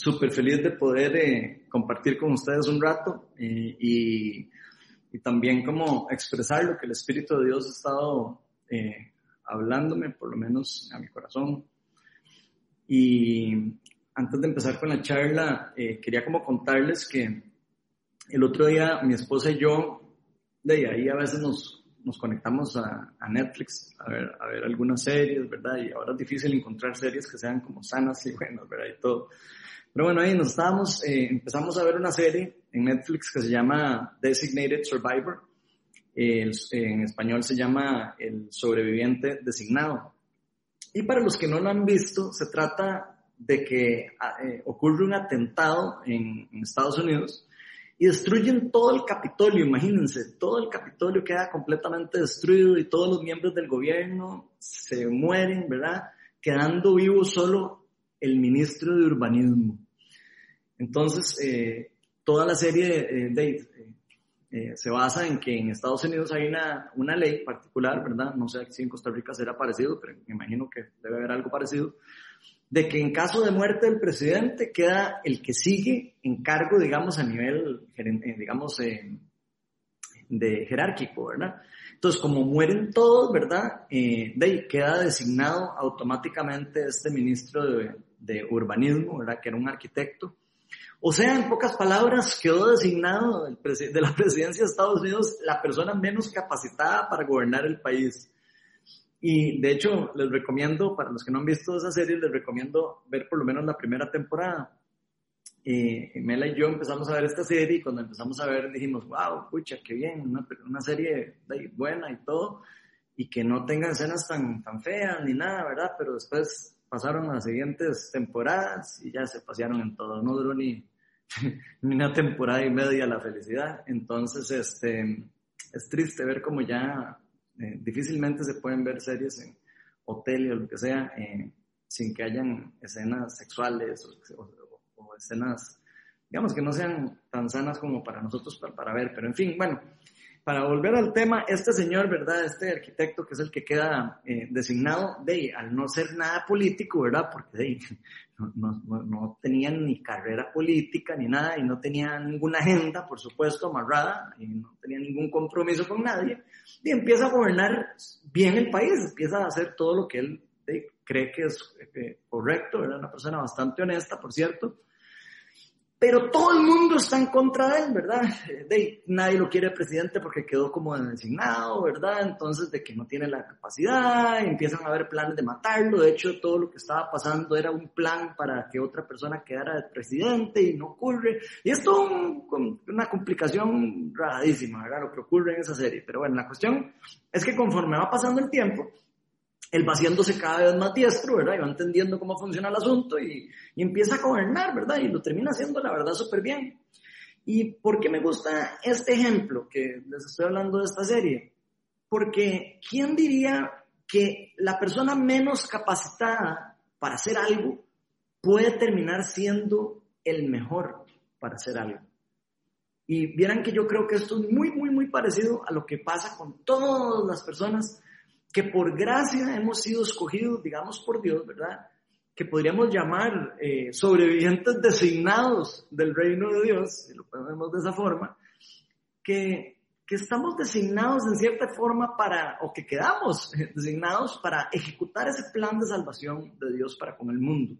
súper feliz de poder eh, compartir con ustedes un rato eh, y, y, también como expresar lo que el Espíritu de Dios ha estado eh, hablándome, por lo menos a mi corazón. Y antes de empezar con la charla, quería como contarles que el otro día mi esposa y yo, de ahí a veces nos nos conectamos a, Netflix a ver, a ver algunas series, ¿verdad? Y ahora es difícil encontrar series que sean como sanas y buenas, ¿verdad? Y todo. Pero bueno, ahí nos estábamos, eh, empezamos a ver una serie en Netflix que se llama Designated Survivor. en español se llama El sobreviviente designado. Y para los que no lo han visto, se trata de que ah, eh, ocurre un atentado en, en Estados Unidos y destruyen todo el Capitolio, imagínense, todo el Capitolio queda completamente destruido y todos los miembros del gobierno se mueren, ¿verdad? Quedando vivo solo el ministro de Urbanismo. Entonces, eh, toda la serie de, eh, se basa en que en Estados Unidos hay una, una ley particular, ¿verdad? No sé si en Costa Rica será parecido, pero me imagino que debe haber algo parecido, de que en caso de muerte del presidente queda el que sigue en cargo, digamos, a nivel, eh, digamos, eh, de jerárquico, ¿verdad? Entonces, como mueren todos, ¿verdad? Eh, de ahí queda designado automáticamente este ministro de, de, urbanismo, ¿verdad? Que era un arquitecto. O sea, en pocas palabras, quedó designado de la presidencia de Estados Unidos la persona menos capacitada para gobernar el país. Y de hecho, les recomiendo, para los que no han visto esa serie, les recomiendo ver por lo menos la primera temporada. Eh, Mela y yo empezamos a ver esta serie y cuando empezamos a ver dijimos, wow, pucha, qué bien, una, una serie buena y todo, y que no tenga escenas tan, tan feas ni nada, ¿verdad? Pero después pasaron las siguientes temporadas y ya se pasearon en todo, no duró ni, ni una temporada y media la felicidad. Entonces, este, es triste ver cómo ya eh, difícilmente se pueden ver series en hotel o lo que sea eh, sin que hayan escenas sexuales o, escenas, digamos, que no sean tan sanas como para nosotros para, para ver. Pero en fin, bueno, para volver al tema, este señor, ¿verdad? Este arquitecto que es el que queda eh, designado, de al no ser nada político, ¿verdad? Porque de, no, tenía ni carrera política ni nada y no tenía ninguna agenda, por supuesto, amarrada y no tenía ningún compromiso con nadie y empieza a gobernar bien el país, empieza a hacer todo lo que él cree que es eh, correcto, era una persona bastante honesta, por cierto, pero todo el mundo está en contra de él, ¿verdad? De, nadie lo quiere presidente porque quedó como designado, ¿verdad? Entonces, de que no tiene la capacidad, empiezan a haber planes de matarlo. De hecho, todo lo que estaba pasando era un plan para que otra persona quedara de presidente y no ocurre. Y es una complicación radísima, ¿verdad? Lo que ocurre en esa serie. Pero bueno, la cuestión es que conforme va pasando el tiempo, él va haciéndose cada vez más diestro, ¿verdad? Y va entendiendo cómo funciona el asunto y, empieza a gobernar, ¿verdad? Y lo termina haciendo, la verdad, súper bien. ¿Y por qué me gusta este ejemplo que les estoy hablando de esta serie? Porque ¿quién diría que la persona menos capacitada para hacer algo puede terminar siendo el mejor para hacer algo? Y vieran que yo creo que esto es muy, muy, muy parecido a lo que pasa con todas las personas que por gracia hemos sido escogidos, digamos, por Dios, ¿verdad? Que podríamos llamar eh, sobrevivientes designados del reino de Dios, si lo ponemos de esa forma, que, que estamos designados en cierta forma para, o que quedamos designados para ejecutar ese plan de salvación de Dios para con el mundo.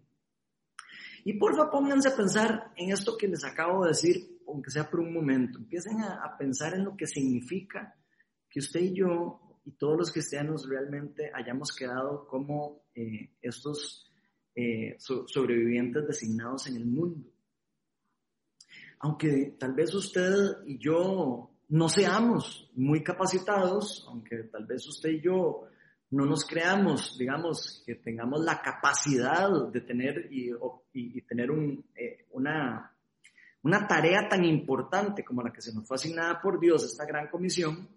Y por favor pónganse a pensar en esto que les acabo de decir, aunque sea por un momento. Empiecen a, a pensar en lo que significa que usted y yo y todos los cristianos realmente hayamos quedado como eh, estos eh, sobrevivientes designados en el mundo. Aunque tal vez usted y yo no seamos muy capacitados, aunque tal vez usted y yo no nos creamos, digamos, que tengamos la capacidad de tener y, tener eh, una, una tarea tan importante como la que se nos fue asignada por Dios, esta gran comisión,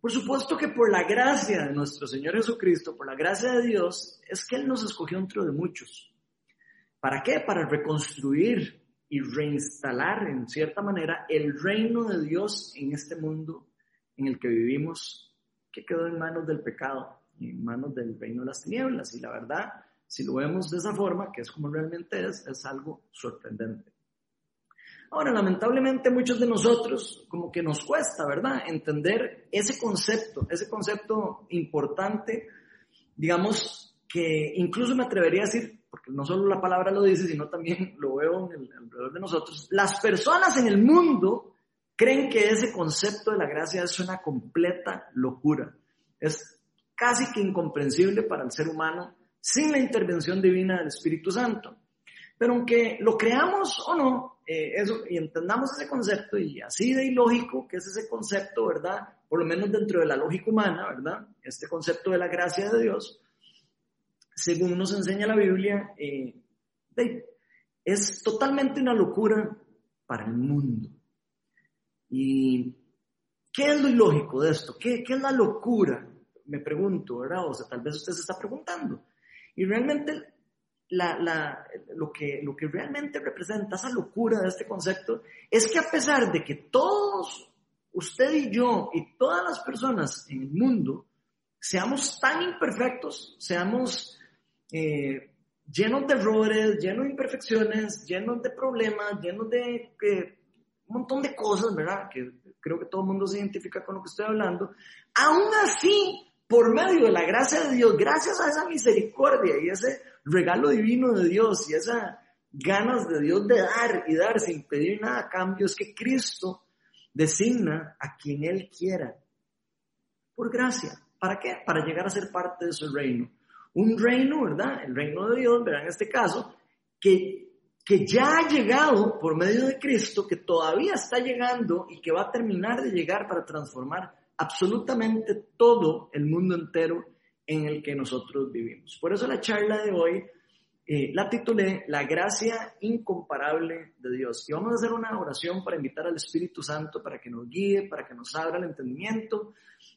por supuesto que por la gracia de nuestro Señor Jesucristo, por la gracia de Dios, es que Él nos escogió entre de muchos. ¿Para qué? Para reconstruir y reinstalar en cierta manera el reino de Dios en este mundo en el que vivimos, que quedó en manos del pecado y en manos del reino de las tinieblas. Y la verdad, si lo vemos de esa forma, que es como realmente es, es algo sorprendente. Ahora, lamentablemente muchos de nosotros como que nos cuesta, ¿verdad? Entender ese concepto, ese concepto importante, digamos, que incluso me atrevería a decir, porque no solo la palabra lo dice, sino también lo veo en el, alrededor de nosotros, las personas en el mundo creen que ese concepto de la gracia es una completa locura. Es casi que incomprensible para el ser humano sin la intervención divina del Espíritu Santo. Pero aunque lo creamos o no, eh, eso, y entendamos ese concepto, y así de ilógico que es ese concepto, ¿verdad? Por lo menos dentro de la lógica humana, ¿verdad? Este concepto de la gracia de Dios, según nos enseña la Biblia, eh, es totalmente una locura para el mundo. ¿Y qué es lo ilógico de esto? ¿Qué, qué es la locura? Me pregunto, ¿verdad? O sea, tal vez usted se está preguntando. Y realmente la, la, lo, que, lo que realmente representa esa locura de este concepto es que a pesar de que todos, usted y yo y todas las personas en el mundo, seamos tan imperfectos, seamos eh, llenos de errores, llenos de imperfecciones, llenos de problemas, llenos de un montón de cosas, ¿verdad? Que creo que todo el mundo se identifica con lo que estoy hablando. Aún así, por medio de la gracia de Dios, gracias a esa misericordia y ese regalo divino de Dios y esas ganas de Dios de dar y dar sin pedir nada a cambio, es que Cristo designa a quien Él quiera. Por gracia. ¿Para qué? Para llegar a ser parte de su reino. Un reino, ¿verdad? El reino de Dios, verán en este caso, que, que ya ha llegado por medio de Cristo, que todavía está llegando y que va a terminar de llegar para transformar absolutamente todo el mundo entero en el que nosotros vivimos. Por eso la charla de hoy eh, la titulé La gracia incomparable de Dios. Y vamos a hacer una oración para invitar al Espíritu Santo para que nos guíe, para que nos abra el entendimiento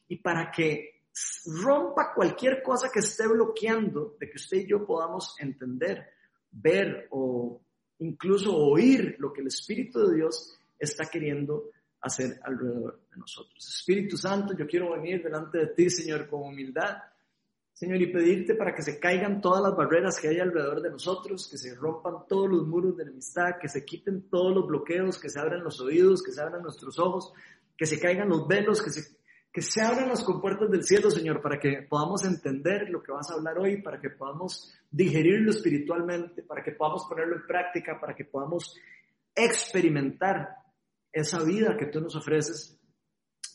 y para que rompa cualquier cosa que esté bloqueando de que usted y yo podamos entender, ver o incluso oír lo que el Espíritu de Dios está queriendo hacer alrededor de nosotros. Espíritu Santo, yo quiero venir delante de ti, Señor, con humildad, Señor, y pedirte para que se caigan todas las barreras que hay alrededor de nosotros, que se rompan todos los muros de enemistad, que se quiten todos los bloqueos, que se abran los oídos, que se abran nuestros ojos, que se caigan los velos, que se, que se abran las compuertas del cielo, Señor, para que podamos entender lo que vas a hablar hoy, para que podamos digerirlo espiritualmente, para que podamos ponerlo en práctica, para que podamos experimentar esa vida que tú nos ofreces,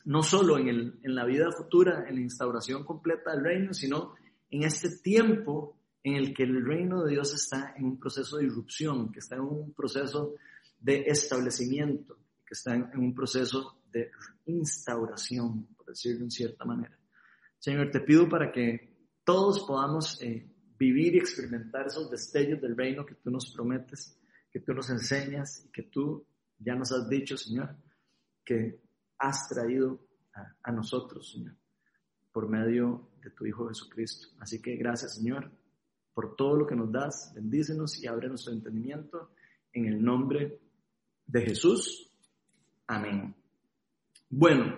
no solo en, el, en la vida futura, en la instauración completa del reino, sino en este tiempo en el que el reino de Dios está en un proceso de irrupción, que está en un proceso de establecimiento, que está en, un proceso de instauración, por decirlo en cierta manera. Señor, te pido para que todos podamos eh, vivir y experimentar esos destellos del reino que tú nos prometes, que tú nos enseñas y que tú ya nos has dicho, Señor, que has traído a, nosotros, Señor, por medio de tu Hijo Jesucristo. Así que gracias, Señor, por todo lo que nos das. Bendícenos y abre nuestro entendimiento en el nombre de Jesús. Amén. Bueno,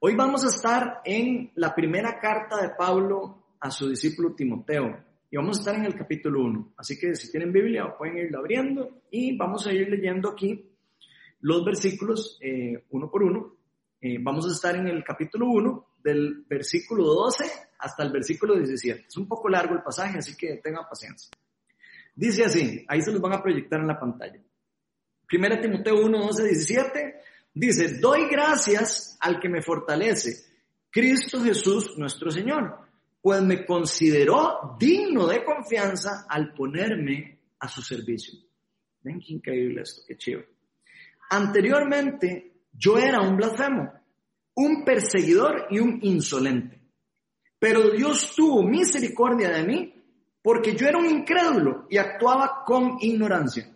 hoy vamos a estar en la primera carta de Pablo a su discípulo Timoteo. Y vamos a estar en el capítulo 1. Así que si tienen Biblia pueden irla abriendo y vamos a ir leyendo aquí los versículos eh, uno por uno. Eh, vamos a estar en el capítulo 1 del versículo 12 hasta el versículo 17. Es un poco largo el pasaje, así que tengan paciencia. Dice así, ahí se los van a proyectar en la pantalla. Primera Timoteo 1, 12, 17 dice, doy gracias al que me fortalece, Cristo Jesús nuestro Señor, pues me consideró digno de confianza al ponerme a su servicio. Ven qué increíble esto, qué chido. Anteriormente yo era un blasfemo, un perseguidor y un insolente. Pero Dios tuvo misericordia de mí porque yo era un incrédulo y actuaba con ignorancia.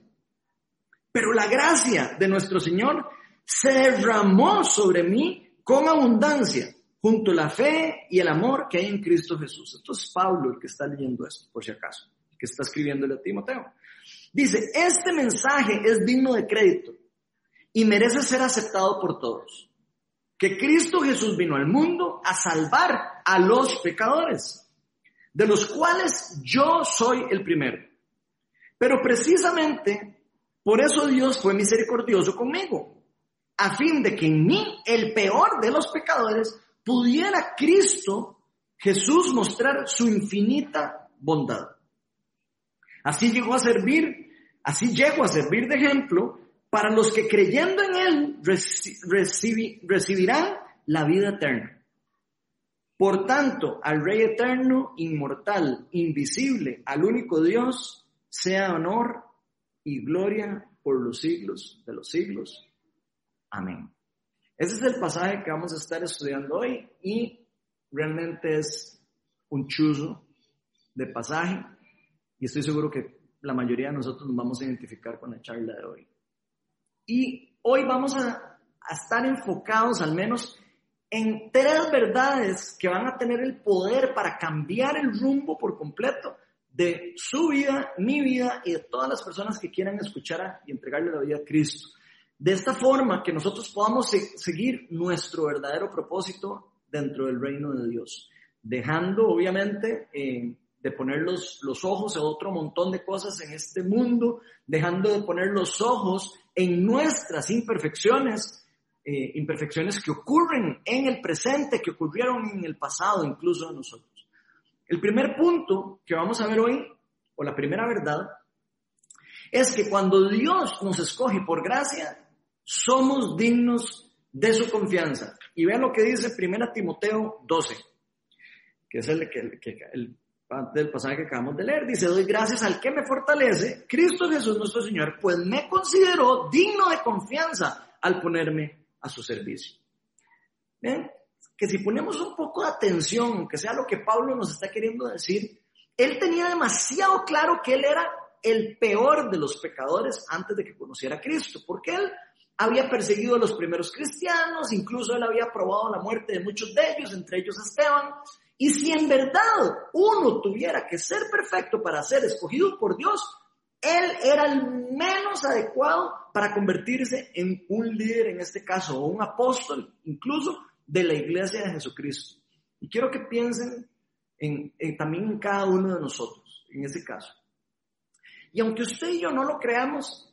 Pero la gracia de nuestro Señor se derramó sobre mí con abundancia, junto a la fe y el amor que hay en Cristo Jesús. Esto es Pablo el que está leyendo esto, por si acaso, que está escribiéndole a Timoteo. Dice, este mensaje es digno de crédito y merece ser aceptado por todos. Que Cristo Jesús vino al mundo a salvar a los pecadores, de los cuales yo soy el primero. Pero precisamente por eso Dios fue misericordioso conmigo, a fin de que en mí, el peor de los pecadores, pudiera Cristo Jesús mostrar su infinita bondad. Así llegó a servir, así llegó a servir de ejemplo para los que creyendo en Él recibirán la vida eterna. Por tanto, al Rey eterno, inmortal, invisible, al único Dios, sea honor y gloria por los siglos de los siglos. Amén. Ese es el pasaje que vamos a estar estudiando hoy y realmente es un chuzo de pasaje y estoy seguro que la mayoría de nosotros nos vamos a identificar con la charla de hoy. Y hoy vamos a, a estar enfocados al menos en tres verdades que van a tener el poder para cambiar el rumbo por completo de su vida, mi vida y de todas las personas que quieran escuchar y entregarle la vida a Cristo. De esta forma que nosotros podamos seguir nuestro verdadero propósito dentro del reino de Dios, dejando obviamente eh, de poner los, los ojos en otro montón de cosas en este mundo, dejando de poner los ojos en nuestras imperfecciones, eh, imperfecciones que ocurren en el presente, que ocurrieron en el pasado incluso de nosotros. El primer punto que vamos a ver hoy, o la primera verdad, es que cuando Dios nos escoge por gracia, somos dignos de su confianza. Y vean lo que dice 1 Timoteo 12, que es el, que, el, del pasaje que acabamos de leer. Dice, doy gracias al que me fortalece, Cristo Jesús nuestro Señor, pues me consideró digno de confianza al ponerme a su servicio. ¿Ven? Que si ponemos un poco de atención, que sea lo que Pablo nos está queriendo decir, él tenía demasiado claro que él era el peor de los pecadores antes de que conociera a Cristo, porque él había perseguido a los primeros cristianos, incluso él había probado la muerte de muchos de ellos, entre ellos Esteban, y si en verdad uno tuviera que ser perfecto para ser escogido por Dios, él era el menos adecuado para convertirse en un líder, en este caso, o un apóstol, incluso de la iglesia de Jesucristo. Y quiero que piensen en, también en cada uno de nosotros, en ese caso. Y aunque usted y yo no lo creamos,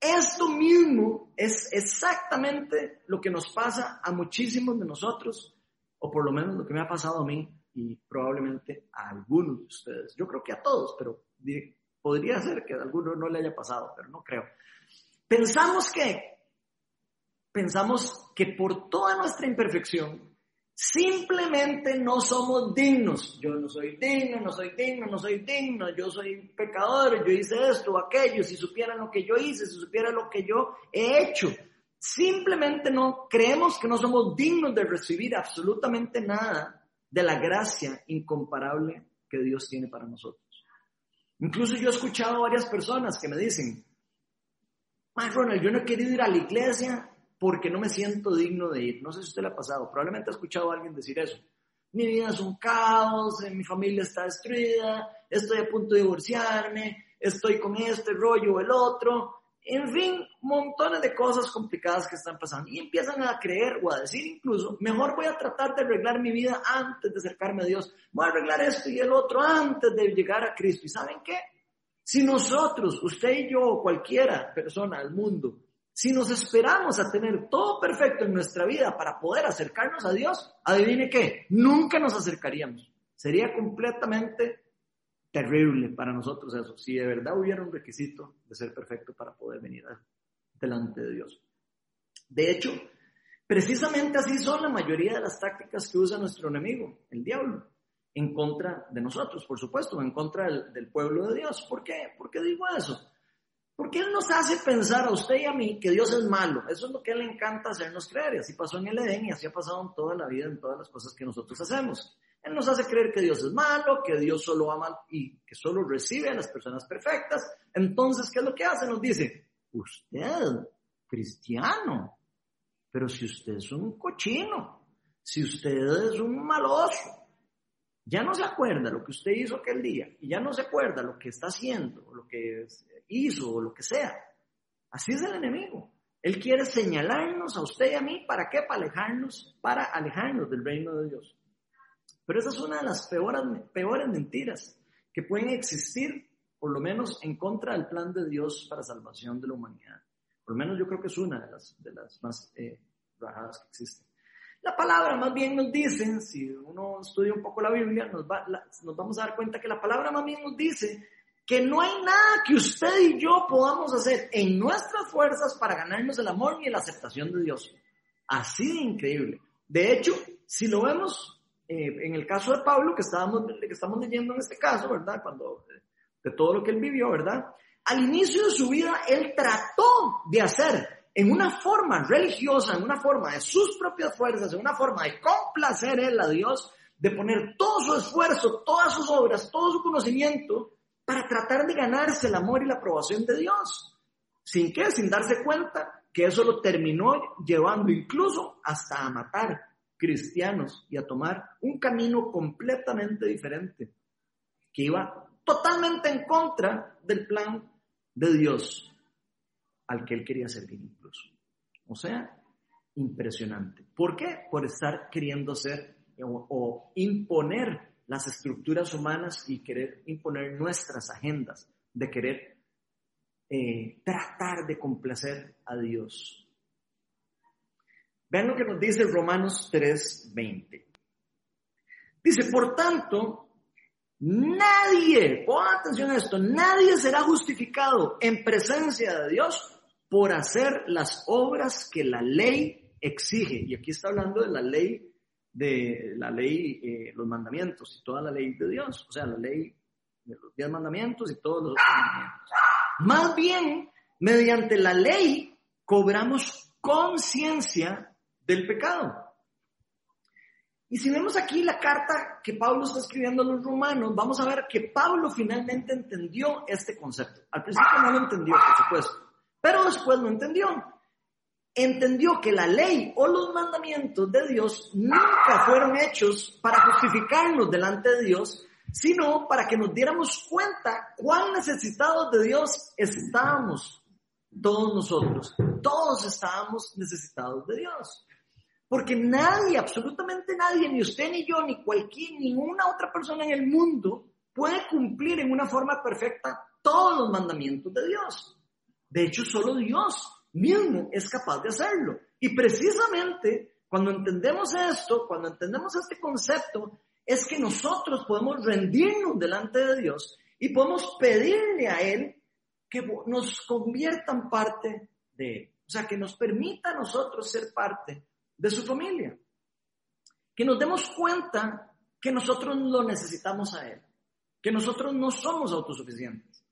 esto mismo es exactamente lo que nos pasa a muchísimos de nosotros, o por lo menos lo que me ha pasado a mí y probablemente a algunos de ustedes. Yo creo que a todos, pero Podría ser que a alguno no le haya pasado, pero no creo. Pensamos que, pensamos que por toda nuestra imperfección, simplemente no somos dignos. Yo no soy digno, no soy digno, no soy digno, yo soy pecador, yo hice esto aquello, si supieran lo que yo hice, si supieran lo que yo he hecho. Simplemente no creemos que no somos dignos de recibir absolutamente nada de la gracia incomparable que Dios tiene para nosotros. Incluso yo he escuchado a varias personas que me dicen, Ronald, yo no he querido ir a la iglesia porque no me siento digno de ir. No sé si usted le ha pasado, probablemente ha escuchado a alguien decir eso. Mi vida es un caos, mi familia está destruida, estoy a punto de divorciarme, estoy con este rollo o el otro. En fin, montones de cosas complicadas que están pasando. Y empiezan a creer o a decir incluso, mejor voy a tratar de arreglar mi vida antes de acercarme a Dios. Voy a arreglar esto y el otro antes de llegar a Cristo. ¿Y saben qué? Si nosotros, usted y yo, o cualquiera persona del mundo, si nos esperamos a tener todo perfecto en nuestra vida para poder acercarnos a Dios, adivine qué, nunca nos acercaríamos. Sería completamente terrible para nosotros eso, si de verdad hubiera un requisito de ser perfecto para poder venir delante de Dios. De hecho, precisamente así son la mayoría de las tácticas que usa nuestro enemigo, el diablo, en contra de nosotros, por supuesto, en contra del, del pueblo de Dios. ¿Por qué? ¿Por qué digo eso? Porque Él nos hace pensar a usted y a mí que Dios es malo. Eso es lo que Él le encanta hacernos creer. Y así pasó en el Edén y así ha pasado en toda la vida, en todas las cosas que nosotros hacemos. Nos hace creer que Dios es malo, que Dios solo ama y que solo recibe a las personas perfectas. Entonces, ¿qué es lo que hace? Nos dice, usted, cristiano, pero si usted es un cochino, si usted es un maloso, ya no se acuerda lo que usted hizo aquel día y ya no se acuerda lo que está haciendo, lo que hizo o lo que sea. Así es el enemigo. Él quiere señalarnos a usted y a mí, ¿para qué? Para alejarnos, para alejarnos del reino de Dios. Pero esa es una de las peores, peores mentiras que pueden existir, por lo menos en contra del plan de Dios para salvación de la humanidad. Por lo menos yo creo que es una de las, de las más eh, que existen. La palabra más bien nos dice, si uno estudia un poco la Biblia, nos, va, nos vamos a dar cuenta que la palabra más bien nos dice que no hay nada que usted y yo podamos hacer en nuestras fuerzas para ganarnos el amor y la aceptación de Dios. Así de increíble. De hecho, si lo vemos eh, en el caso de Pablo, que, estábamos, leyendo en este caso, ¿verdad? Cuando, de todo lo que él vivió, ¿verdad? Al inicio de su vida, él trató de hacer en una forma religiosa, en una forma de sus propias fuerzas, en una forma de complacer él a Dios, de poner todo su esfuerzo, todas sus obras, todo su conocimiento para tratar de ganarse el amor y la aprobación de Dios. ¿Sin qué? Sin darse cuenta que eso lo terminó llevando incluso hasta a matar cristianos y a tomar un camino completamente diferente, que iba totalmente en contra del plan de Dios al que él quería servir incluso. O sea, impresionante. ¿Por qué? Por estar queriendo ser o, imponer las estructuras humanas y querer imponer nuestras agendas, de querer eh, tratar de complacer a Dios. Vean lo que nos dice Romanos 3:20. Dice, por tanto, nadie, pongan atención a esto, nadie será justificado en presencia de Dios por hacer las obras que la ley exige. Y aquí está hablando de la ley de la ley, eh, los mandamientos y toda la ley de Dios, o sea, la ley de los diez mandamientos y todos los mandamientos. Más bien, mediante la ley cobramos conciencia del pecado. Y si vemos aquí la carta que Pablo está escribiendo a los romanos, vamos a ver que Pablo finalmente entendió este concepto. Al principio no lo entendió, por supuesto, pero después lo entendió entendió que la ley o los mandamientos de Dios nunca fueron hechos para justificarnos delante de Dios, sino para que nos diéramos cuenta cuán necesitados de Dios estábamos todos nosotros. Todos estábamos necesitados de Dios. Porque nadie, absolutamente nadie, ni usted ni yo, ni cualquier, ninguna otra persona en el mundo puede cumplir en una forma perfecta todos los mandamientos de Dios. De hecho, solo Dios mismo es capaz de hacerlo. Y precisamente cuando entendemos esto, cuando entendemos este concepto, es que nosotros podemos rendirnos delante de Dios y podemos pedirle a Él que nos convierta en parte de Él. O sea, que nos permita a nosotros ser parte de su familia. Que nos demos cuenta que nosotros lo necesitamos a Él. Que nosotros no somos autosuficientes.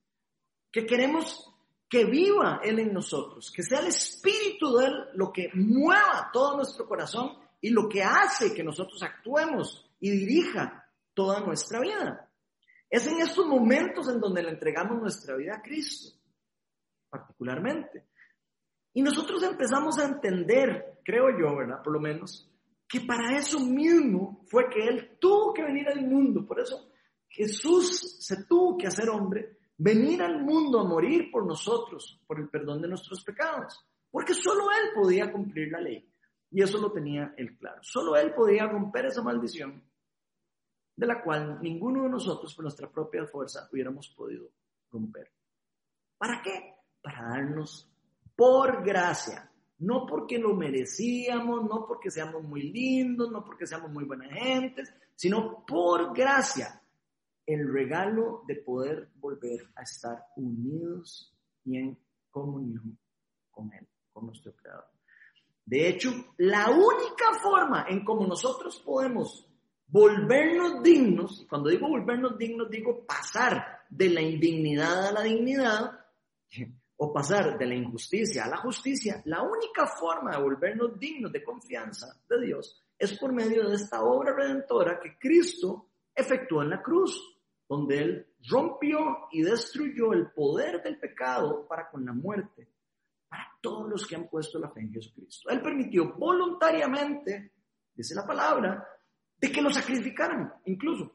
Que queremos que viva Él en nosotros, que sea el Espíritu de Él lo que mueva todo nuestro corazón y lo que hace que nosotros actuemos y dirija toda nuestra vida. Es en estos momentos en donde le entregamos nuestra vida a Cristo, particularmente. Y nosotros empezamos a entender, creo yo, ¿verdad? Por lo menos, que para eso mismo fue que Él tuvo que venir al mundo. Por eso Jesús se tuvo que hacer hombre venir al mundo a morir por nosotros, por el perdón de nuestros pecados, porque solo Él podía cumplir la ley. Y eso lo tenía Él claro. Solo Él podía romper esa maldición de la cual ninguno de nosotros por nuestra propia fuerza hubiéramos podido romper. ¿Para qué? Para darnos por gracia, no porque lo merecíamos, no porque seamos muy lindos, no porque seamos muy buenas gentes, sino por gracia el regalo de poder volver a estar unidos y en comunión con Él, con nuestro Creador. De hecho, la única forma en como nosotros podemos volvernos dignos, y cuando digo volvernos dignos, digo pasar de la indignidad a la dignidad, o pasar de la injusticia a la justicia, la única forma de volvernos dignos de confianza de Dios es por medio de esta obra redentora que Cristo efectuó en la cruz donde Él rompió y destruyó el poder del pecado para con la muerte, para todos los que han puesto la fe en Jesucristo. Él permitió voluntariamente, dice la palabra, de que lo sacrificaran, incluso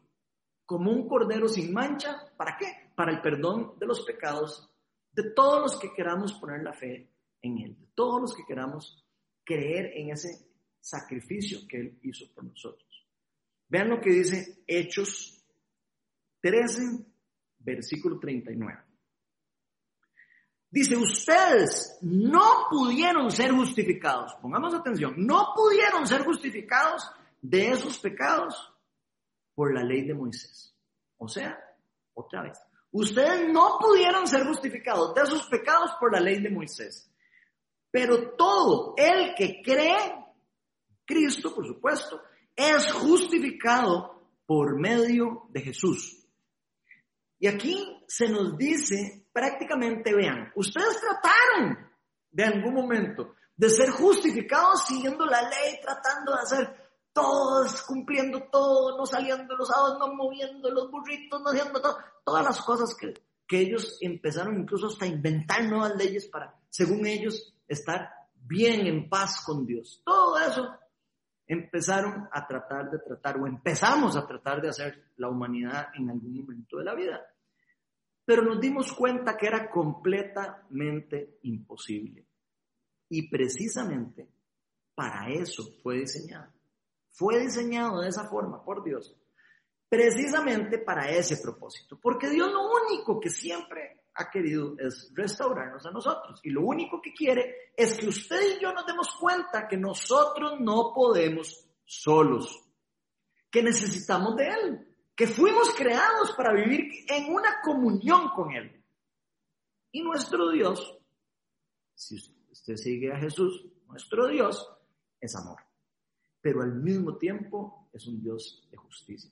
como un cordero sin mancha, ¿para qué? Para el perdón de los pecados de todos los que queramos poner la fe en Él, de todos los que queramos creer en ese sacrificio que Él hizo por nosotros. Vean lo que dice Hechos 13, versículo 39. Dice, ustedes no pudieron ser justificados, pongamos atención, no pudieron ser justificados de esos pecados por la ley de Moisés. O sea, otra vez, ustedes no pudieron ser justificados de esos pecados por la ley de Moisés. Pero todo el que cree, Cristo, por supuesto, es justificado por medio de Jesús. Y aquí se nos dice prácticamente, vean, ustedes trataron de algún momento de ser justificados siguiendo la ley, tratando de hacer todos, cumpliendo todo, no saliendo los sábados, no moviendo los burritos, no haciendo todo, todas las cosas que, que ellos empezaron incluso hasta inventar nuevas leyes para, según ellos, estar bien en paz con Dios. Todo eso empezaron a tratar de tratar o empezamos a tratar de hacer la humanidad en algún momento de la vida. Pero nos dimos cuenta que era completamente imposible. Y precisamente para eso fue diseñado. Fue diseñado de esa forma por Dios. Precisamente para ese propósito. Porque Dios lo único que siempre ha querido es restaurarnos a nosotros. Y lo único que quiere es que usted y yo nos demos cuenta que nosotros no podemos solos. Que necesitamos de Él que fuimos creados para vivir en una comunión con Él. Y nuestro Dios, si usted sigue a Jesús, nuestro Dios es amor, pero al mismo tiempo es un Dios de justicia.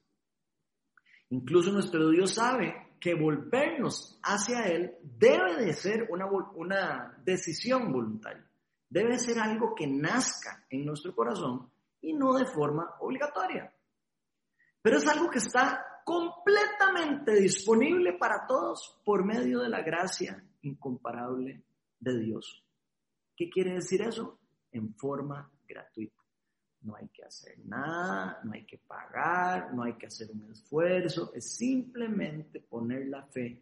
Incluso nuestro Dios sabe que volvernos hacia Él debe de ser una, una decisión voluntaria, debe ser algo que nazca en nuestro corazón y no de forma obligatoria. Pero es algo que está completamente disponible para todos por medio de la gracia incomparable de Dios. ¿Qué quiere decir eso? En forma gratuita. No hay que hacer nada, no hay que pagar, no hay que hacer un esfuerzo, es simplemente poner la fe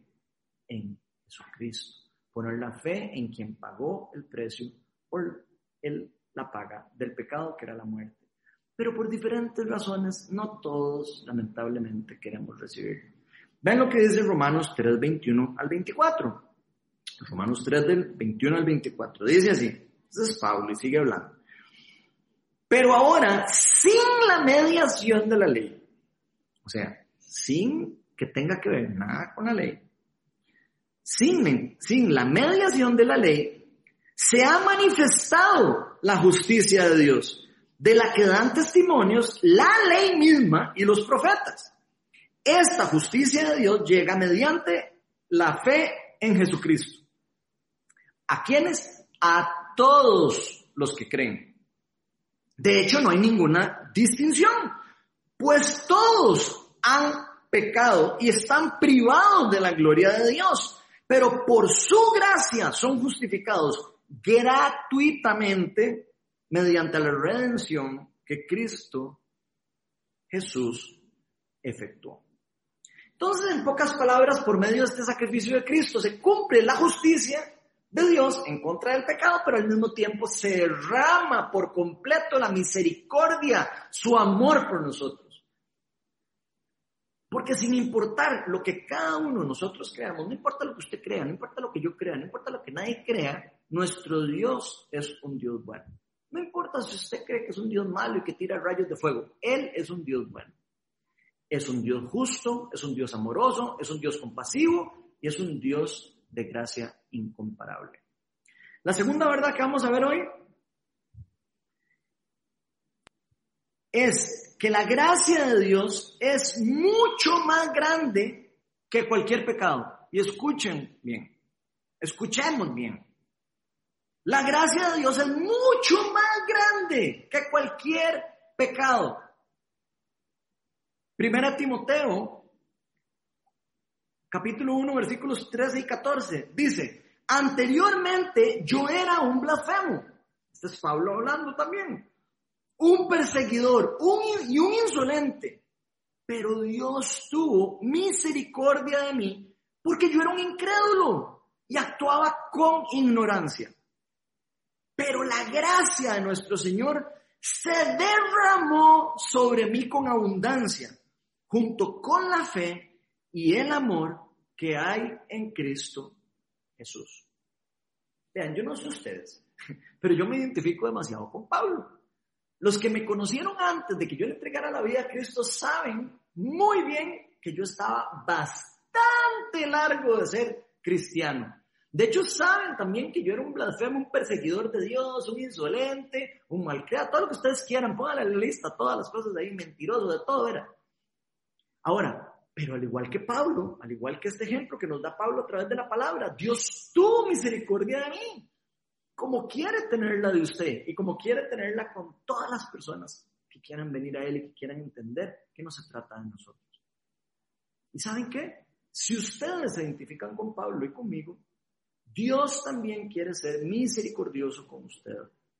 en Jesucristo, poner la fe en quien pagó el precio por el, la paga del pecado que era la muerte pero por diferentes razones no todos lamentablemente queremos recibir. Vean lo que dice Romanos 3, 21 al 24. Romanos 3 del 21 al 24. Dice así, este es Pablo y sigue hablando. Pero ahora, sin la mediación de la ley, o sea, sin que tenga que ver nada con la ley, sin, sin la mediación de la ley, se ha manifestado la justicia de Dios de la que dan testimonios la ley misma y los profetas. Esta justicia de Dios llega mediante la fe en Jesucristo. ¿A quiénes? A todos los que creen. De hecho, no hay ninguna distinción, pues todos han pecado y están privados de la gloria de Dios, pero por su gracia son justificados gratuitamente mediante la redención que Cristo Jesús efectuó. Entonces, en pocas palabras, por medio de este sacrificio de Cristo se cumple la justicia de Dios en contra del pecado, pero al mismo tiempo se derrama por completo la misericordia, su amor por nosotros. Porque sin importar lo que cada uno de nosotros creamos, no importa lo que usted crea, no importa lo que yo crea, no importa lo que nadie crea, nuestro Dios es un Dios bueno. No importa si usted cree que es un Dios malo y que tira rayos de fuego, Él es un Dios bueno. Es un Dios justo, es un Dios amoroso, es un Dios compasivo y es un Dios de gracia incomparable. La segunda verdad que vamos a ver hoy es que la gracia de Dios es mucho más grande que cualquier pecado. Y escuchen bien, escuchemos bien. La gracia de Dios es mucho más grande que cualquier pecado. Primera Timoteo, capítulo 1, versículos 13 y 14, dice, anteriormente yo era un blasfemo. Este es Pablo hablando también. Un perseguidor un, y un insolente. Pero Dios tuvo misericordia de mí porque yo era un incrédulo y actuaba con ignorancia. Pero la gracia de nuestro Señor se derramó sobre mí con abundancia, junto con la fe y el amor que hay en Cristo Jesús. Vean, yo no sé ustedes, pero yo me identifico demasiado con Pablo. Los que me conocieron antes de que yo le entregara la vida a Cristo saben muy bien que yo estaba bastante largo de ser cristiano. De hecho, saben también que yo era un blasfemo, un perseguidor de Dios, un insolente, un malcriado, todo lo que ustedes quieran, pónganle la lista, todas las cosas de ahí, mentiroso, de todo era. Ahora, pero al igual que Pablo, al igual que este ejemplo que nos da Pablo a través de la palabra, Dios tuvo misericordia de mí, como quiere tenerla de usted y como quiere tenerla con todas las personas que quieran venir a Él y que quieran entender que no se trata de nosotros. ¿Y saben qué? Si ustedes se identifican con Pablo y conmigo, Dios también quiere ser misericordioso con usted,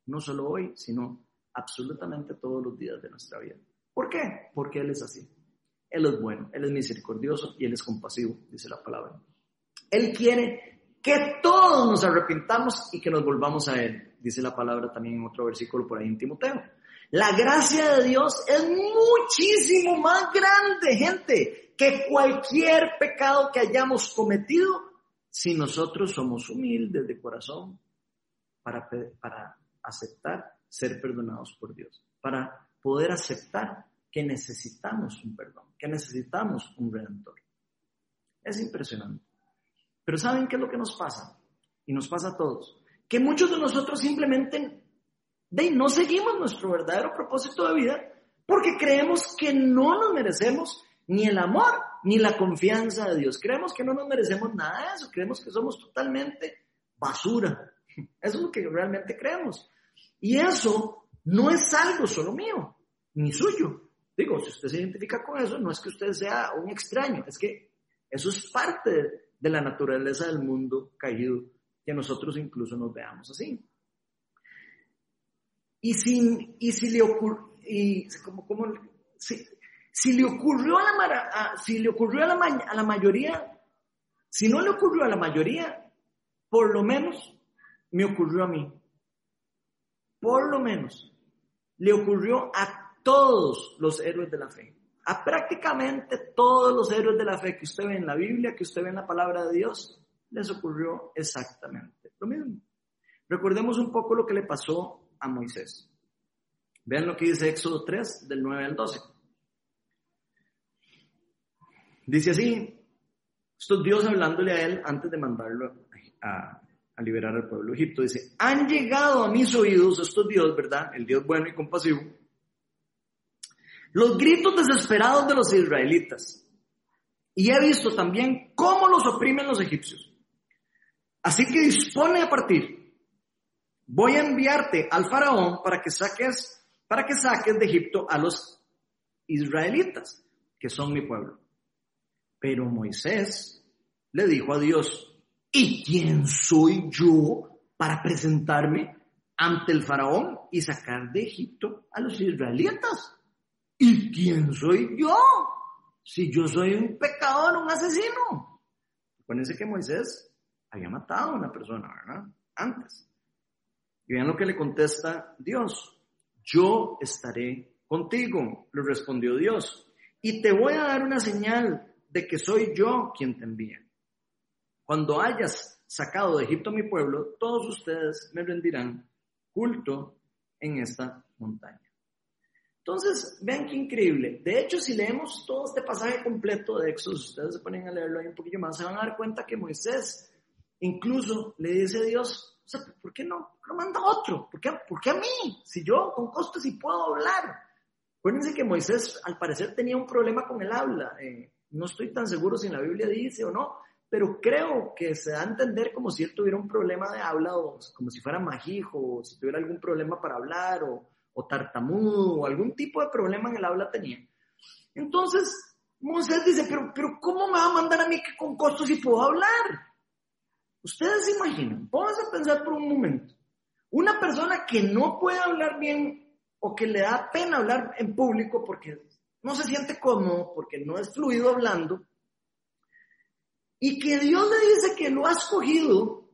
no solo hoy, sino absolutamente todos los días de nuestra vida. ¿Por qué? Porque Él es así. Él es bueno, Él es misericordioso y Él es compasivo, dice la palabra. Él quiere que todos nos arrepintamos y que nos volvamos a Él, dice la palabra también en otro versículo por ahí en Timoteo. La gracia de Dios es muchísimo más grande, gente, que cualquier pecado que hayamos cometido si nosotros somos humildes de corazón para, para aceptar ser perdonados por Dios, para poder aceptar que necesitamos un perdón, que necesitamos un redentor. Es impresionante. Pero ¿saben qué es lo que nos pasa? Y nos pasa a todos. Que muchos de nosotros simplemente de, no seguimos nuestro verdadero propósito de vida porque creemos que no nos merecemos ni el amor ni la confianza de Dios. Creemos que no nos merecemos nada de eso. Creemos que somos totalmente basura. Eso es lo que realmente creemos. Y eso no es algo solo mío, ni suyo. Digo, si usted se identifica con eso, no es que usted sea un extraño, es que eso es parte de la naturaleza del mundo caído, que nosotros incluso nos veamos así. Y si, y si le ocurrió, y como, si, si, le ocurrió a la, si le ocurrió a la, a la mayoría, si no le ocurrió a la mayoría, por lo menos me ocurrió a mí. Por lo menos le ocurrió a todos los héroes de la fe, a prácticamente todos los héroes de la fe que usted ve en la Biblia, que usted ve en la palabra de Dios, les ocurrió exactamente lo mismo. Recordemos un poco lo que le pasó a Moisés. Vean lo que dice Éxodo 3, del 9 al 12. Dice así, esto es Dios hablándole a él antes de mandarlo a, a liberar al pueblo de Egipto. Dice, han llegado a mis oídos estos Dios, ¿verdad? El Dios bueno y compasivo los gritos desesperados de los israelitas. Y he visto también cómo los oprimen los egipcios. Así que dispone a partir. Voy a enviarte al faraón para que saques, para que saques de Egipto a los israelitas, que son mi pueblo. Pero Moisés le dijo a Dios, ¿y quién soy yo para presentarme ante el faraón y sacar de Egipto a los israelitas? ¿Y quién soy yo? Si yo soy un pecador, un asesino. Acuérdense que Moisés había matado a una persona, ¿verdad? Antes. Y vean lo que le contesta Dios. Yo estaré contigo, le respondió Dios. Y te voy a dar una señal de que soy yo quien te envía. Cuando hayas sacado de Egipto a mi pueblo, todos ustedes me rendirán culto en esta montaña. Entonces, vean qué increíble. De hecho, si leemos todo este pasaje completo de Éxodo, ustedes se ponen a leerlo ahí un poquillo más, se van a dar cuenta que Moisés incluso le dice a Dios, o sea, ¿por qué no? ¿Por qué no manda otro? ¿Por qué, ¿Por qué a mí? Si yo con costo sí puedo hablar. Acuérdense que Moisés al parecer tenía un problema con el habla. Eh, no estoy tan seguro si en la Biblia dice o no, pero creo que se da a entender como si él tuviera un problema de habla o como si fuera majijo o si tuviera algún problema para hablar o o tartamudo o algún tipo de problema en el habla tenía. Entonces, Moisés dice, pero, pero ¿cómo me va a mandar a mí que con costos si puedo hablar? Ustedes se imaginan, vamos a pensar por un momento, una persona que no puede hablar bien o que le da pena hablar en público porque no se siente cómodo, porque no es fluido hablando, y que Dios le dice que lo ha escogido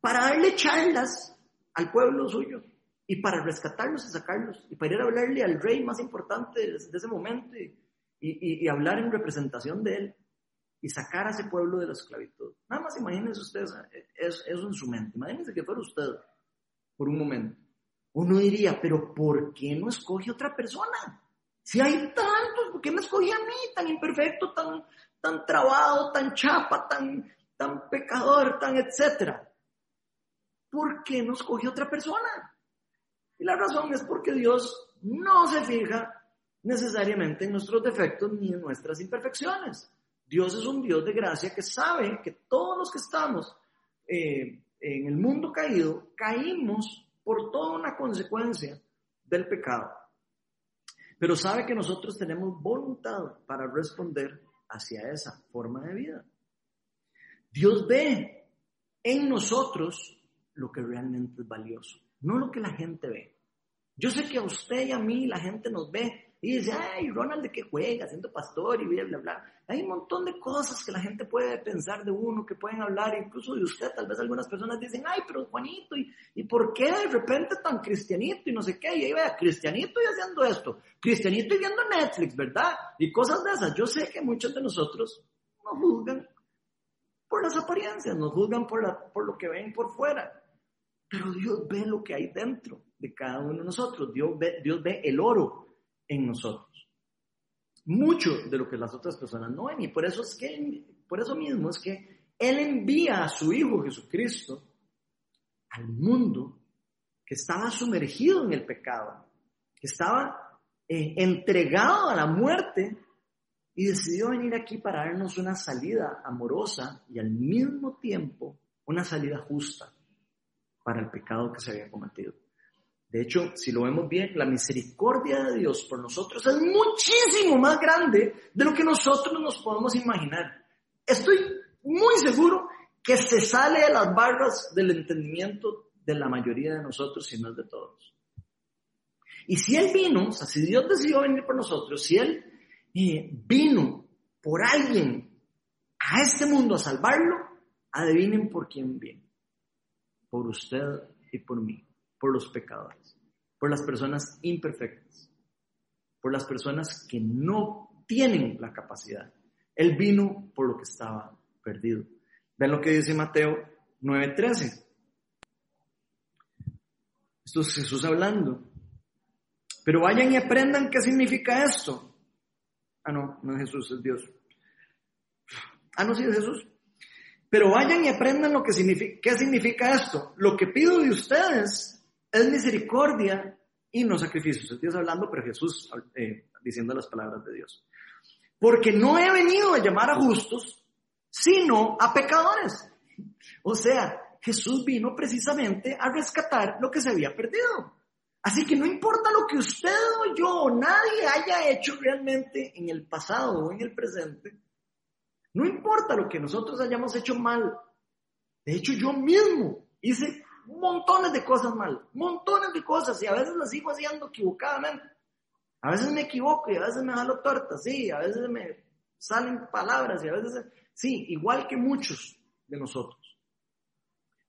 para darle charlas al pueblo suyo y para rescatarlos y sacarlos, y para ir a hablarle al rey más importante de, ese momento y, y, hablar en representación de él y sacar a ese pueblo de la esclavitud. Nada más imagínense ustedes eso, eso en su mente. Imagínense que fuera usted por un momento. Uno diría, pero ¿por qué no escoge otra persona? Si hay tantos, ¿por qué me escogí a mí tan imperfecto, tan, tan trabado, tan chapa, tan, tan pecador, tan etcétera? ¿Por qué no escoge otra persona? Y la razón es porque Dios no se fija necesariamente en nuestros defectos ni en nuestras imperfecciones. Dios es un Dios de gracia que sabe que todos los que estamos eh, en el mundo caído caímos por toda una consecuencia del pecado. Pero sabe que nosotros tenemos voluntad para responder hacia esa forma de vida. Dios ve en nosotros lo que realmente es valioso no lo que la gente ve. Yo sé que a usted y a mí la gente nos ve y dice, ay, Ronald, ¿de qué juega? Siendo pastor y bla, bla, bla. Hay un montón de cosas que la gente puede pensar de uno, que pueden hablar, incluso de usted. Tal vez algunas personas dicen, ay, pero Juanito, ¿y, ¿y por qué de repente tan cristianito y no sé qué? Y ahí vea, cristianito y haciendo esto, cristianito y viendo Netflix, ¿verdad? Y cosas de esas. Yo sé que muchos de nosotros nos juzgan por las apariencias, nos juzgan por, por lo que ven por fuera. Pero Dios ve lo que hay dentro de cada uno de nosotros. Dios ve, Dios ve el oro en nosotros. Mucho de lo que las otras personas no ven. Y por eso, es que, por eso mismo es que Él envía a su Hijo Jesucristo al mundo que estaba sumergido en el pecado, que estaba eh, entregado a la muerte y decidió venir aquí para darnos una salida amorosa y al mismo tiempo una salida justa para el pecado que se había cometido. De hecho, si lo vemos bien, la misericordia de Dios por nosotros es muchísimo más grande de lo que nosotros nos podemos imaginar. Estoy muy seguro que se sale de las barras del entendimiento de la mayoría de nosotros, si no de todos. Y si Él vino, o sea, si Dios decidió venir por nosotros, si Él eh, vino por alguien a este mundo a salvarlo, adivinen por quién viene por usted y por mí, por los pecadores, por las personas imperfectas, por las personas que no tienen la capacidad. Él vino por lo que estaba perdido. Ven lo que dice Mateo 9:13. Esto es Jesús hablando. Pero vayan y aprendan qué significa esto. Ah, no, no es Jesús, es Dios. Ah, no, sí es Jesús. Pero vayan y aprendan lo que significa, qué significa esto. Lo que pido de ustedes es misericordia y no sacrificios. Dios hablando, pero Jesús eh, diciendo las palabras de Dios. Porque no he venido a llamar a justos, sino a pecadores. O sea, Jesús vino precisamente a rescatar lo que se había perdido. Así que no importa lo que usted o yo o nadie haya hecho realmente en el pasado o en el presente, no importa lo que nosotros hayamos hecho mal. De hecho, yo mismo hice montones de cosas mal, montones de cosas, y a veces las sigo haciendo equivocadamente. A veces me equivoco y a veces me jalo tortas, sí, a veces me salen palabras y a veces, sí, igual que muchos de nosotros.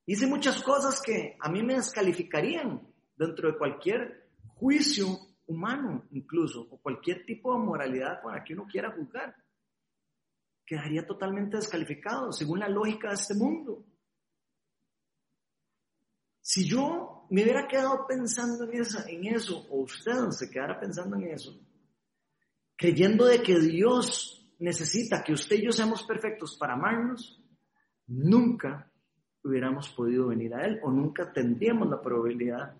Hice muchas cosas que a mí me descalificarían dentro de cualquier juicio humano, incluso, o cualquier tipo de moralidad con la que uno quiera juzgar quedaría totalmente descalificado según la lógica de este mundo. Si yo me hubiera quedado pensando en, eso, o usted se quedara pensando en eso, creyendo de que Dios necesita que usted y yo seamos perfectos para amarnos, nunca hubiéramos podido venir a Él o nunca tendríamos la probabilidad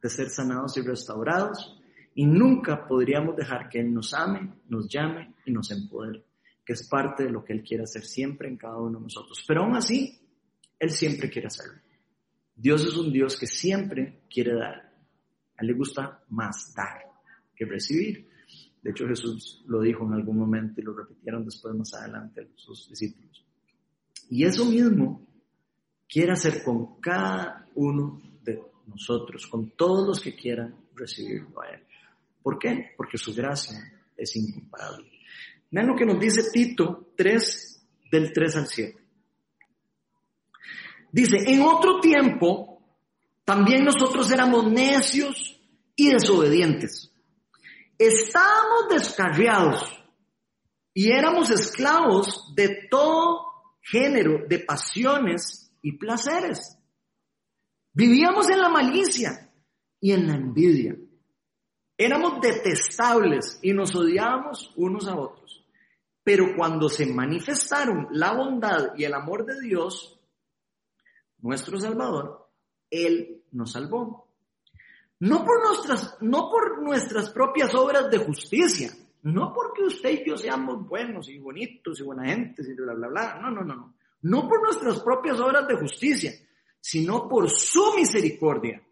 de ser sanados y restaurados y nunca podríamos dejar que Él nos ame, nos llame y nos empodere que es parte de lo que Él quiere hacer siempre en cada uno de nosotros. Pero aún así, Él siempre quiere hacerlo. Dios es un Dios que siempre quiere dar. A Él le gusta más dar que recibir. De hecho, Jesús lo dijo en algún momento y lo repitieron después más adelante sus discípulos. Y eso mismo quiere hacer con cada uno de nosotros, con todos los que quieran recibirlo a Él. ¿Por qué? Porque su gracia es incomparable. Vean lo que nos dice Tito 3, del 3 al 7. Dice, en otro tiempo, También nosotros éramos necios y desobedientes. Estábamos descarriados y éramos esclavos de todo género de pasiones y placeres. Vivíamos en la malicia y en la envidia. Éramos detestables y nos odiábamos unos a otros. Pero cuando se manifestaron la bondad y el amor de Dios, nuestro Salvador, Él nos salvó. No por nuestras, no por nuestras propias obras de justicia, no porque usted y yo seamos buenos y bonitos y buena gente y bla. No, no, no, no. No por nuestras propias obras de justicia, sino por su misericordia.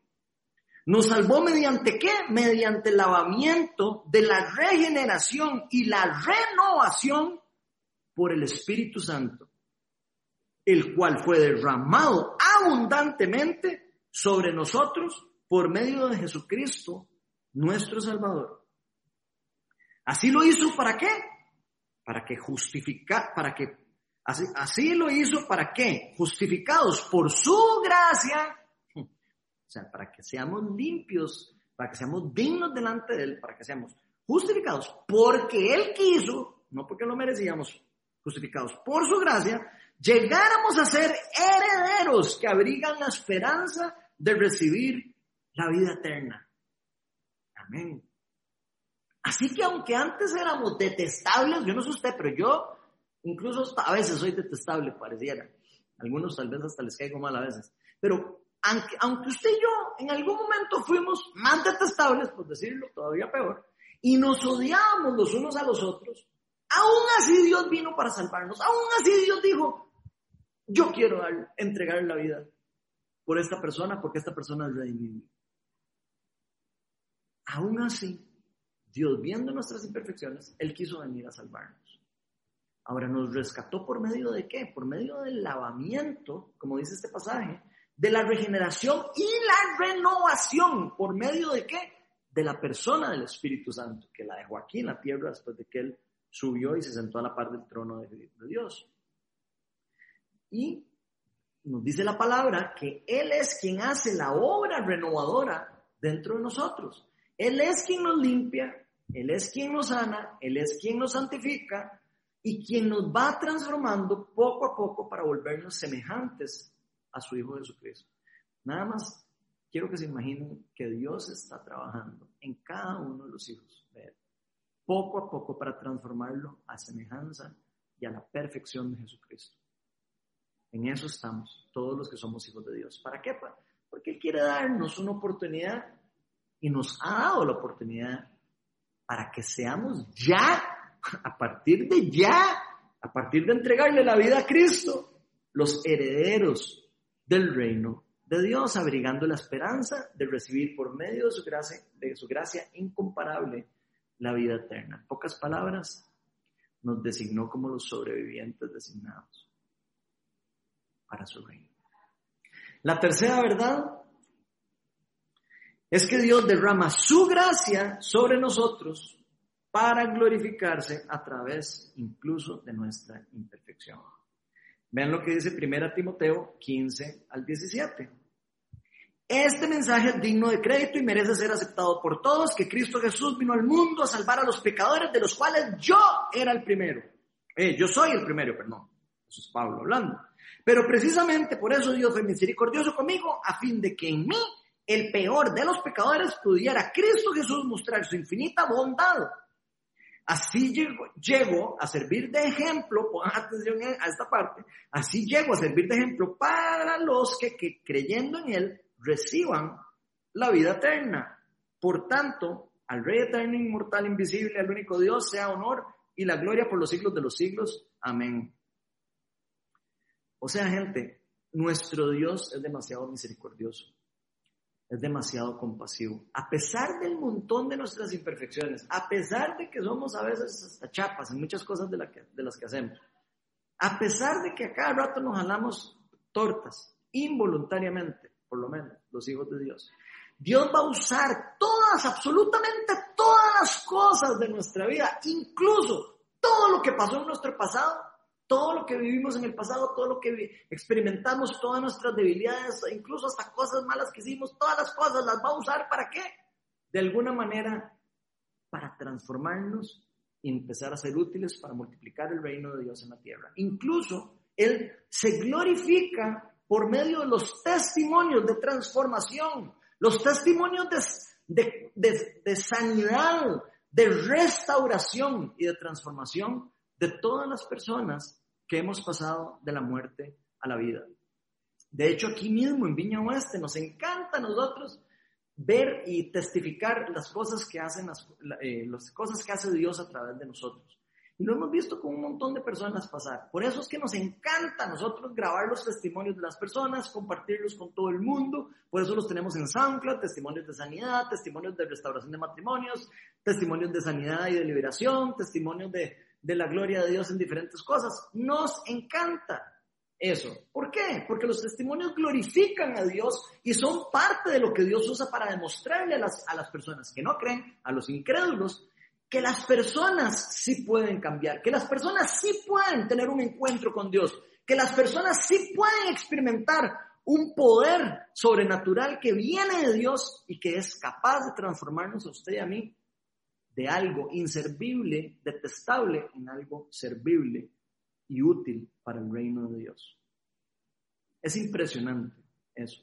Nos salvó mediante qué? Mediante el lavamiento de la regeneración y la renovación por el Espíritu Santo, el cual fue derramado abundantemente sobre nosotros por medio de Jesucristo, nuestro Salvador. Así lo hizo para qué? Para que justificar, para que, así, así lo hizo para qué? Justificados por su gracia, o sea, para que seamos limpios, para que seamos dignos delante de Él, para que seamos justificados, porque Él quiso, no porque lo merecíamos, justificados por su gracia, llegáramos a ser herederos que abrigan la esperanza de recibir la vida eterna. Amén. Así que aunque antes éramos detestables, yo no sé usted, pero yo incluso a veces soy detestable, pareciera. Algunos tal vez hasta les caigo mal a veces. Pero aunque, aunque usted y yo en algún momento fuimos más detestables, por decirlo todavía peor, y nos odiábamos los unos a los otros, aún así Dios vino para salvarnos. Aún así Dios dijo, yo quiero dar, entregar la vida por esta persona porque esta persona es redimible. Aún así, Dios viendo nuestras imperfecciones, Él quiso venir a salvarnos. Ahora nos rescató por medio de qué? Por medio del lavamiento, como dice este pasaje, de la regeneración y la renovación. ¿Por medio de qué? De la persona del Espíritu Santo, que la dejó aquí en la tierra después de que Él subió y se sentó a la par del trono de, Dios. Y nos dice la palabra que Él es quien hace la obra renovadora dentro de nosotros. Él es quien nos limpia, él es quien nos sana, Él es quien nos santifica y quien nos va transformando poco a poco para volvernos semejantes a su Hijo Jesucristo. Nada más quiero que se imaginen que Dios está trabajando en cada uno de los hijos poco a poco para transformarlo a semejanza y a la perfección de Jesucristo. En eso estamos, todos los que somos hijos de Dios. ¿Para qué? Porque Él quiere darnos una oportunidad y nos ha dado la oportunidad para que seamos ya, a partir de ya, a partir de entregarle la vida a Cristo, los herederos del reino de Dios, abrigando la esperanza de recibir por medio de su gracia, de su gracia incomparable, la vida eterna. En pocas palabras, nos designó como los sobrevivientes designados para su reino. La tercera verdad es que Dios derrama su gracia sobre nosotros para glorificarse a través incluso de nuestra imperfección. Vean lo que dice 1 Timoteo 15 al 17. Este mensaje es digno de crédito y merece ser aceptado por todos, que Cristo Jesús vino al mundo a salvar a los pecadores, de los cuales yo era el primero. Eh, yo soy el primero, perdón. Eso es Pablo hablando. Pero precisamente por eso Dios fue misericordioso conmigo, a fin de que en mí el peor de los pecadores pudiera Cristo Jesús mostrar su infinita bondad. Así llego, a servir de ejemplo, pongan atención a esta parte, así llego a servir de ejemplo para los que, que creyendo en Él reciban la vida eterna. Por tanto, al Rey eterno, inmortal, invisible, al único Dios, sea honor y la gloria por los siglos de los siglos. Amén. O sea, gente, nuestro Dios es demasiado misericordioso es demasiado compasivo. A pesar del montón de nuestras imperfecciones, a pesar de que somos a veces hasta chapas en muchas cosas de, de las que hacemos, a pesar de que a cada rato nos jalamos tortas, involuntariamente, por lo menos, los hijos de Dios, Dios va a usar todas, absolutamente todas las cosas de nuestra vida, incluso todo lo que pasó en nuestro pasado, todo lo que vivimos en el pasado, todo lo que experimentamos, todas nuestras debilidades, incluso hasta cosas malas que hicimos, todas las cosas las va a usar para qué? De alguna manera, para transformarnos y empezar a ser útiles para multiplicar el reino de Dios en la tierra. Incluso Él se glorifica por medio de los testimonios de transformación, los testimonios de, de sanidad, de restauración y de transformación de todas las personas que hemos pasado de la muerte a la vida. De hecho, aquí mismo en Viña Oeste nos encanta a nosotros ver y testificar las cosas que hacen las, eh, cosas que hace Dios a través de nosotros. Y lo hemos visto con un montón de personas pasar. Por eso es que nos encanta a nosotros grabar los testimonios de las personas, compartirlos con todo el mundo. Por eso los tenemos en SoundCloud, testimonios de sanidad, testimonios de restauración de matrimonios, testimonios de sanidad y de liberación, testimonios de, de la gloria de Dios en diferentes cosas. Nos encanta eso. ¿Por qué? Porque los testimonios glorifican a Dios y son parte de lo que Dios usa para demostrarle a las, a las personas que no creen, a los incrédulos, que las personas sí pueden cambiar, que las personas sí pueden tener un encuentro con Dios, que las personas sí pueden experimentar un poder sobrenatural que viene de Dios y que es capaz de transformarnos a usted y a mí de algo inservible, detestable, en algo servible y útil para el reino de Dios. Es impresionante eso.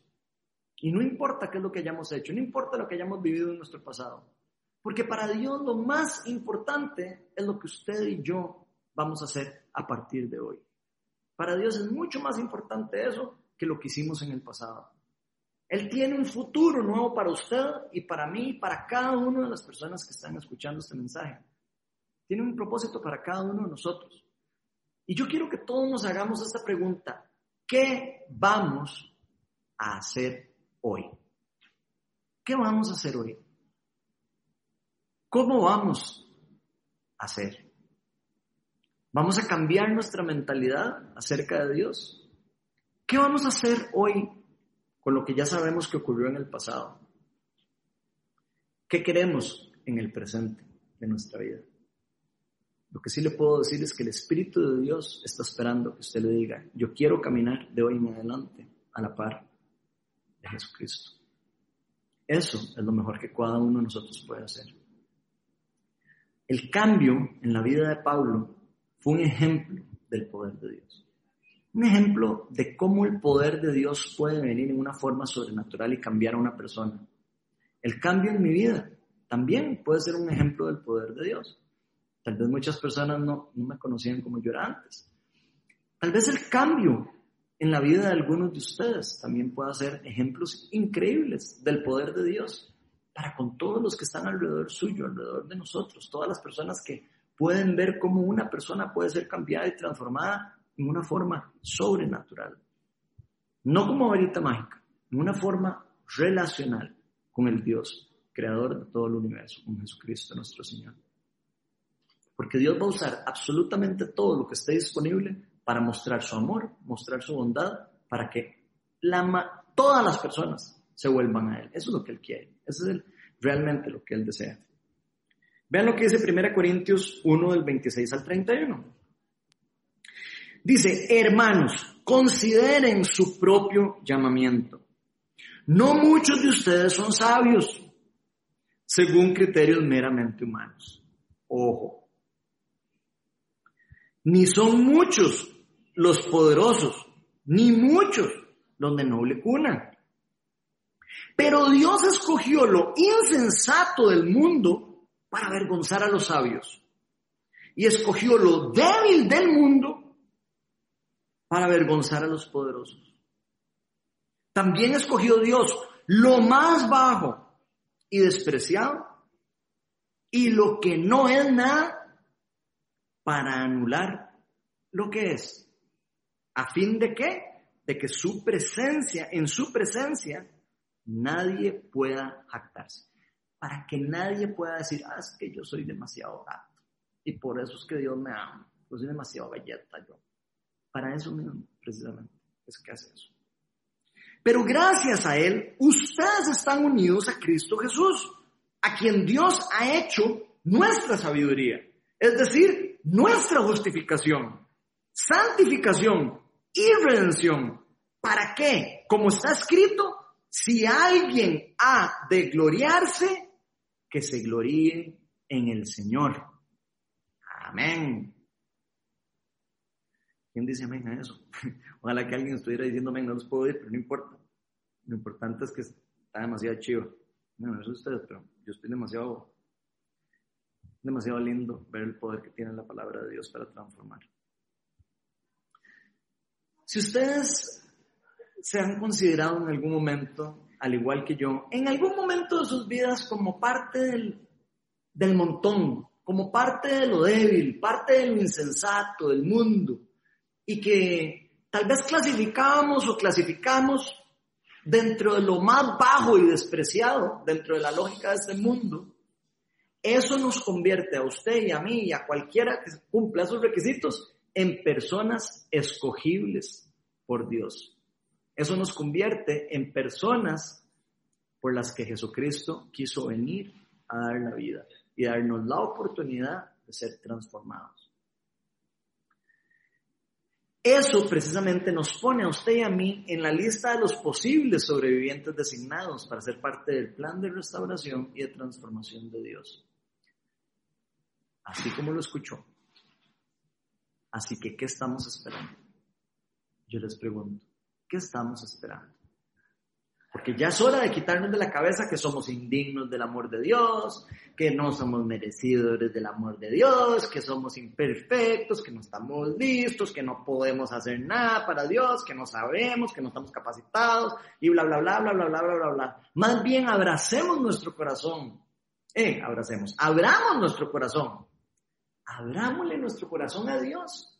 Y no importa qué es lo que hayamos hecho, no importa lo que hayamos vivido en nuestro pasado, porque para Dios lo más importante es lo que usted y yo vamos a hacer a partir de hoy. Para Dios es mucho más importante eso que lo que hicimos en el pasado. Él tiene un futuro nuevo para usted y para mí y para cada una de las personas que están escuchando este mensaje. Tiene un propósito para cada uno de nosotros. Y yo quiero que todos nos hagamos esta pregunta. ¿Qué vamos a hacer hoy? ¿Qué vamos a hacer hoy? ¿Cómo vamos a hacer? ¿Vamos a cambiar nuestra mentalidad acerca de Dios? ¿Qué vamos a hacer hoy con lo que ya sabemos que ocurrió en el pasado. ¿Qué queremos en el presente de nuestra vida? Lo que sí le puedo decir es que el Espíritu de Dios está esperando que usted le diga, yo quiero caminar de hoy en adelante a la par de Jesucristo. Eso es lo mejor que cada uno de nosotros puede hacer. El cambio en la vida de Pablo fue un ejemplo del poder de Dios un ejemplo de cómo el poder de Dios puede venir en una forma sobrenatural y cambiar a una persona. El cambio en mi vida también puede ser un ejemplo del poder de Dios. Tal vez muchas personas no, me conocían como yo era antes. Tal vez el cambio en la vida de algunos de ustedes también pueda ser ejemplos increíbles del poder de Dios para con todos los que están alrededor suyo, alrededor de nosotros, todas las personas que pueden ver cómo una persona puede ser cambiada y transformada en una forma sobrenatural. No como varita mágica, en una forma relacional con el Dios, creador de todo el universo, con Jesucristo nuestro Señor. Porque Dios va a usar absolutamente todo lo que esté disponible para mostrar su amor, mostrar su bondad, para que la, todas las personas se vuelvan a Él. Eso es lo que Él quiere. Eso es realmente lo que Él desea. Vean lo que dice 1 Corintios 1 del 26 al 31. Dice, hermanos, consideren su propio llamamiento. No muchos de ustedes son sabios, según criterios meramente humanos. Ojo. Ni son muchos los poderosos, ni muchos los de noble cuna. Pero Dios escogió lo insensato del mundo para avergonzar a los sabios. Y escogió lo débil del mundo para avergonzar a los poderosos. También escogió Dios lo más bajo y despreciado y lo que no es nada para anular lo que es. ¿A fin de qué? De que su presencia, en su presencia, nadie pueda jactarse. Para que nadie pueda decir, ah, es que yo soy demasiado gato. Y por eso es que Dios me ama. Yo soy demasiado galleta yo. Para eso mismo, precisamente, es que hace eso. Pero gracias a Él, ustedes están unidos a Cristo Jesús, a quien Dios ha hecho nuestra sabiduría, es decir, nuestra justificación. santificación y redención. ¿Para qué? Como está escrito, si alguien ha de gloriarse, que se gloríe en el Señor. Amén. ¿Quién dice amén a eso? Ojalá que alguien estuviera diciendo amén, no los puedo oír, pero no importa. Lo importante es que está demasiado chido. No, no sé ustedes, pero yo estoy demasiado, demasiado lindo ver el poder que tiene la palabra de Dios para transformar. Si ustedes se han considerado en algún momento, al igual que yo, en algún momento de sus vidas como parte del, del montón, como parte de lo débil, parte de lo insensato del mundo, y que tal vez clasificábamos o clasificamos dentro de lo más bajo y despreciado, dentro de la lógica de este mundo, eso nos convierte a usted y a mí y a cualquiera que cumpla esos requisitos en personas escogibles por Dios. Eso nos convierte en personas por las que Jesucristo quiso venir a dar la vida y darnos la oportunidad de ser transformados. Eso precisamente nos pone a usted y a mí en la lista de los posibles sobrevivientes designados para ser parte del plan de restauración y de transformación de Dios. Así como lo escuchó. Así que, ¿qué estamos esperando? Yo les pregunto, ¿qué estamos esperando? Porque ya es hora de quitarnos de la cabeza que somos indignos del amor de Dios, que no somos merecedores del amor de Dios, que somos imperfectos, que no estamos listos, que no podemos hacer nada para Dios, que no sabemos, que no estamos capacitados y bla, bla, bla, bla, bla, bla, bla, bla, bla. Más bien abracemos nuestro corazón. Eh, abracemos. Abramos nuestro corazón. Abrámosle nuestro corazón a Dios.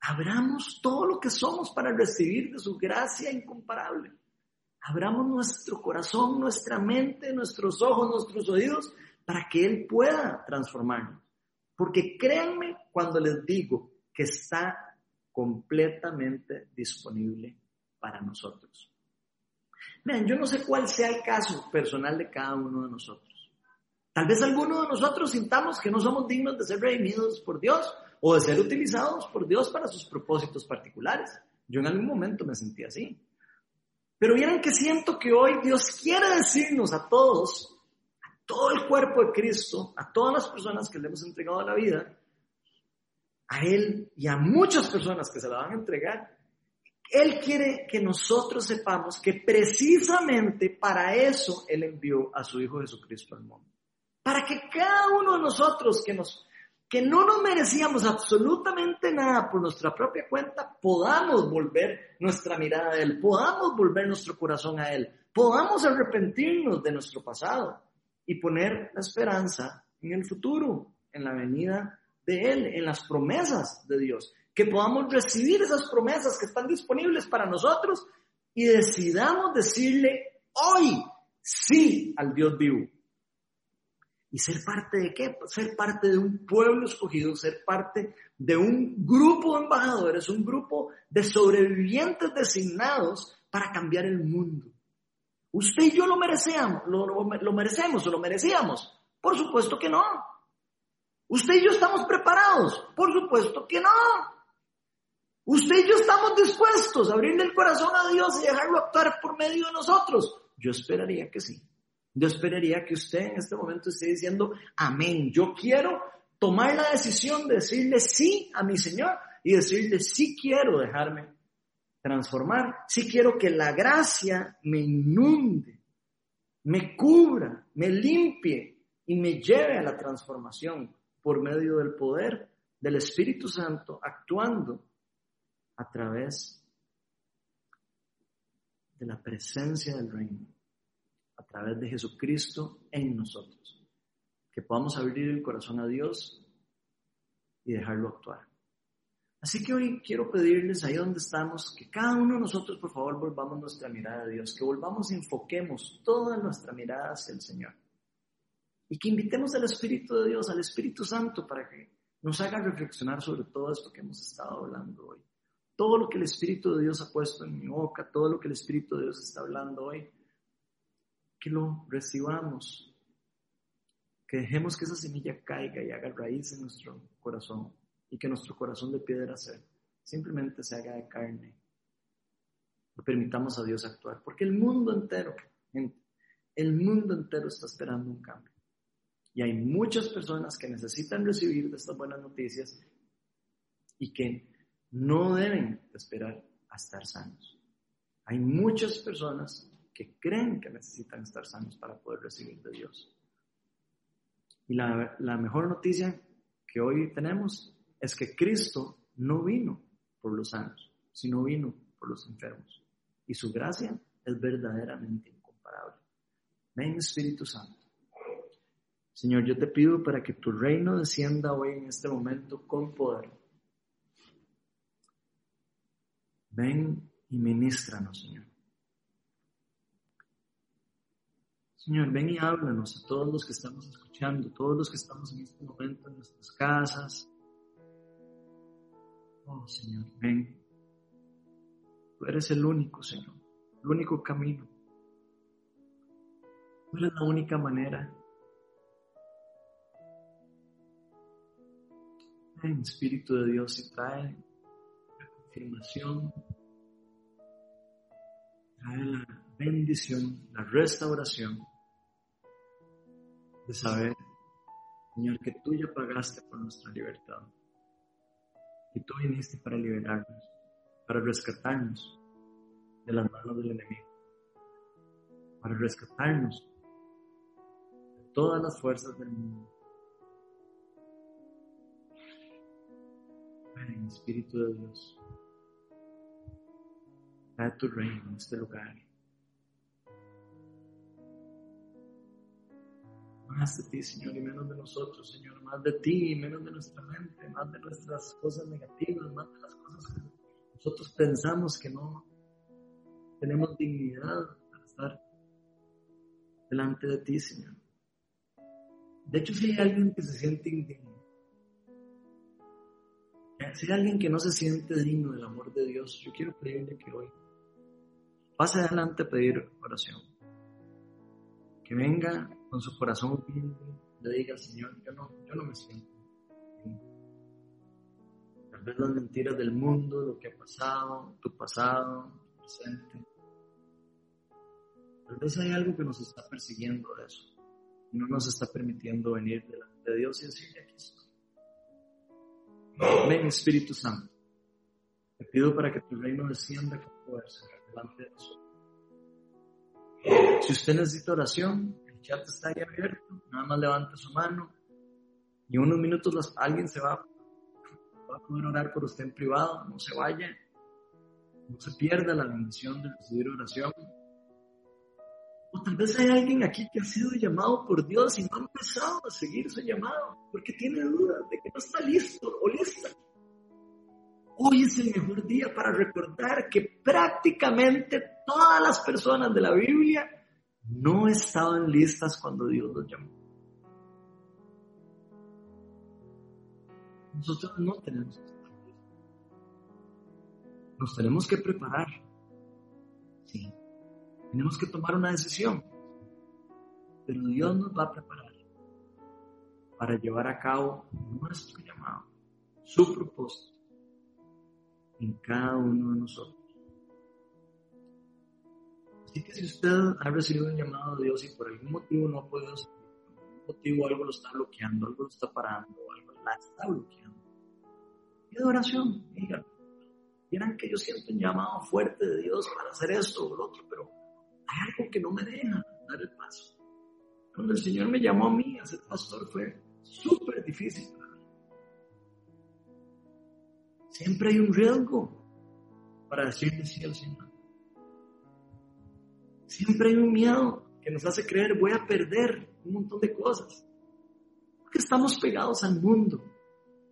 Abramos todo lo que somos para recibir de su gracia incomparable. Abramos nuestro corazón, nuestra mente, nuestros ojos, nuestros oídos, para que Él pueda transformarnos. Porque créanme cuando les digo que está completamente disponible para nosotros. Vean, yo no sé cuál sea el caso personal de cada uno de nosotros. Tal vez alguno de nosotros sintamos que no somos dignos de ser redimidos por Dios o de ser utilizados por Dios para sus propósitos particulares. Yo en algún momento me sentí así. Pero vieran que siento que hoy Dios quiere decirnos a todos, a todo el cuerpo de Cristo, a todas las personas que le hemos entregado la vida, a Él y a muchas personas que se la van a entregar, Él quiere que nosotros sepamos que precisamente para eso Él envió a su Hijo Jesucristo al mundo. Para que cada uno de nosotros que nos que no nos merecíamos absolutamente nada por nuestra propia cuenta, podamos volver nuestra mirada a Él, podamos volver nuestro corazón a Él, podamos arrepentirnos de nuestro pasado y poner la esperanza en el futuro, en la venida de Él, en las promesas de Dios, que podamos recibir esas promesas que están disponibles para nosotros y decidamos decirle hoy sí al Dios vivo ¿Y ser parte de qué? Ser parte de un pueblo escogido, ser parte de un grupo de embajadores, un grupo de sobrevivientes designados para cambiar el mundo. ¿Usted y yo lo merecemos? ¿Lo, lo merecemos o lo merecíamos? Por supuesto que no. ¿Usted y yo estamos preparados? Por supuesto que no. ¿Usted y yo estamos dispuestos a abrirle el corazón a Dios y dejarlo actuar por medio de nosotros? Yo esperaría que sí. Yo esperaría que usted en este momento esté diciendo, amén, yo quiero tomar la decisión de decirle sí a mi Señor y decirle sí quiero dejarme transformar, sí quiero que la gracia me inunde, me cubra, me limpie y me lleve a la transformación por medio del poder del Espíritu Santo actuando a través de la presencia del reino a través de Jesucristo en nosotros. Que podamos abrir el corazón a Dios y dejarlo actuar. Así que hoy quiero pedirles ahí donde estamos que cada uno de nosotros por favor volvamos nuestra mirada a Dios, que volvamos y enfoquemos toda nuestra mirada hacia el Señor. Y que invitemos al Espíritu de Dios, al Espíritu Santo, para que nos haga reflexionar sobre todo esto que hemos estado hablando hoy. Todo lo que el Espíritu de Dios ha puesto en mi boca, todo lo que el Espíritu de Dios está hablando hoy, que lo recibamos, que dejemos que esa semilla caiga y haga raíz en nuestro corazón y que nuestro corazón de piedra sea simplemente se haga de carne. Permitamos a Dios actuar, porque el mundo entero, el mundo entero está esperando un cambio. Y hay muchas personas que necesitan recibir de estas buenas noticias y que no deben esperar a estar sanos. Hay muchas personas que creen que necesitan estar sanos para poder recibir de Dios. Y la, la mejor noticia que hoy tenemos es que Cristo no vino por los sanos, sino vino por los enfermos. Y su gracia es verdaderamente incomparable. Ven Espíritu Santo. Señor, yo te pido para que tu reino descienda hoy en este momento con poder. Ven y ministranos, Señor. Señor, ven y háblanos a todos los que estamos escuchando, todos los que estamos en este momento en nuestras casas. Oh, Señor, ven. Tú eres el único, Señor, el único camino. Tú eres la única manera Ven, Espíritu de Dios, y trae la confirmación, trae la bendición, la restauración de saber, Señor, que tú ya pagaste por nuestra libertad. Y tú viniste para liberarnos, para rescatarnos de las manos del enemigo, para rescatarnos de todas las fuerzas del mundo Ven, Espíritu de Dios. Trae tu reino en este lugar. Más de ti, Señor, y menos de nosotros, Señor. Más de ti y menos de nuestra mente. Más de nuestras cosas negativas. Más de las cosas que nosotros pensamos que no tenemos dignidad para estar delante de ti, Señor. De hecho, si hay alguien que se siente indignado, si hay alguien que no se siente digno del amor de Dios, yo quiero pedirle que hoy pase adelante a pedir oración. Que venga con su corazón humilde, le diga, Señor, yo no, yo no me siento bien. Tal vez las mentiras del mundo, lo que ha pasado, tu pasado, tu presente. Tal vez hay algo que nos está persiguiendo de eso. Y no nos está permitiendo venir delante de Dios y decirle, aquí estoy. Ven Espíritu Santo. Te pido para que tu reino descienda con fuerza delante de nosotros. Si usted necesita oración, chat está ahí abierto. Nada más levante su mano y unos minutos alguien se va, va a poder orar por usted en privado. No se vaya. No se pierda la bendición de recibir oración. O tal vez hay alguien aquí que ha sido llamado por Dios y no ha empezado a seguir su llamado porque tiene dudas de que no está listo o lista. Hoy es el mejor día para recordar que prácticamente todas las personas de la Biblia no estaban listas cuando Dios los llamó. Nosotros no tenemos que estar listos. Nos tenemos que preparar. Sí. Tenemos que tomar una decisión. Pero Dios nos va a preparar para llevar a cabo nuestro llamado, su propósito en cada uno de nosotros. Así que si usted ha recibido un llamado de Dios y por algún motivo no ha podido por algún motivo algo lo está bloqueando, algo lo está parando, algo la está bloqueando, pide oración, díganlo. Dirán que yo siento un llamado fuerte de Dios para hacer esto o lo otro, pero hay algo que no me deja dar el paso. Cuando el Señor me llamó a mí a ser pastor fue súper difícil para mí. Siempre hay un riesgo para decirle sí al Señor. Siempre hay un miedo que nos hace creer voy a perder un montón de cosas. Porque estamos pegados al mundo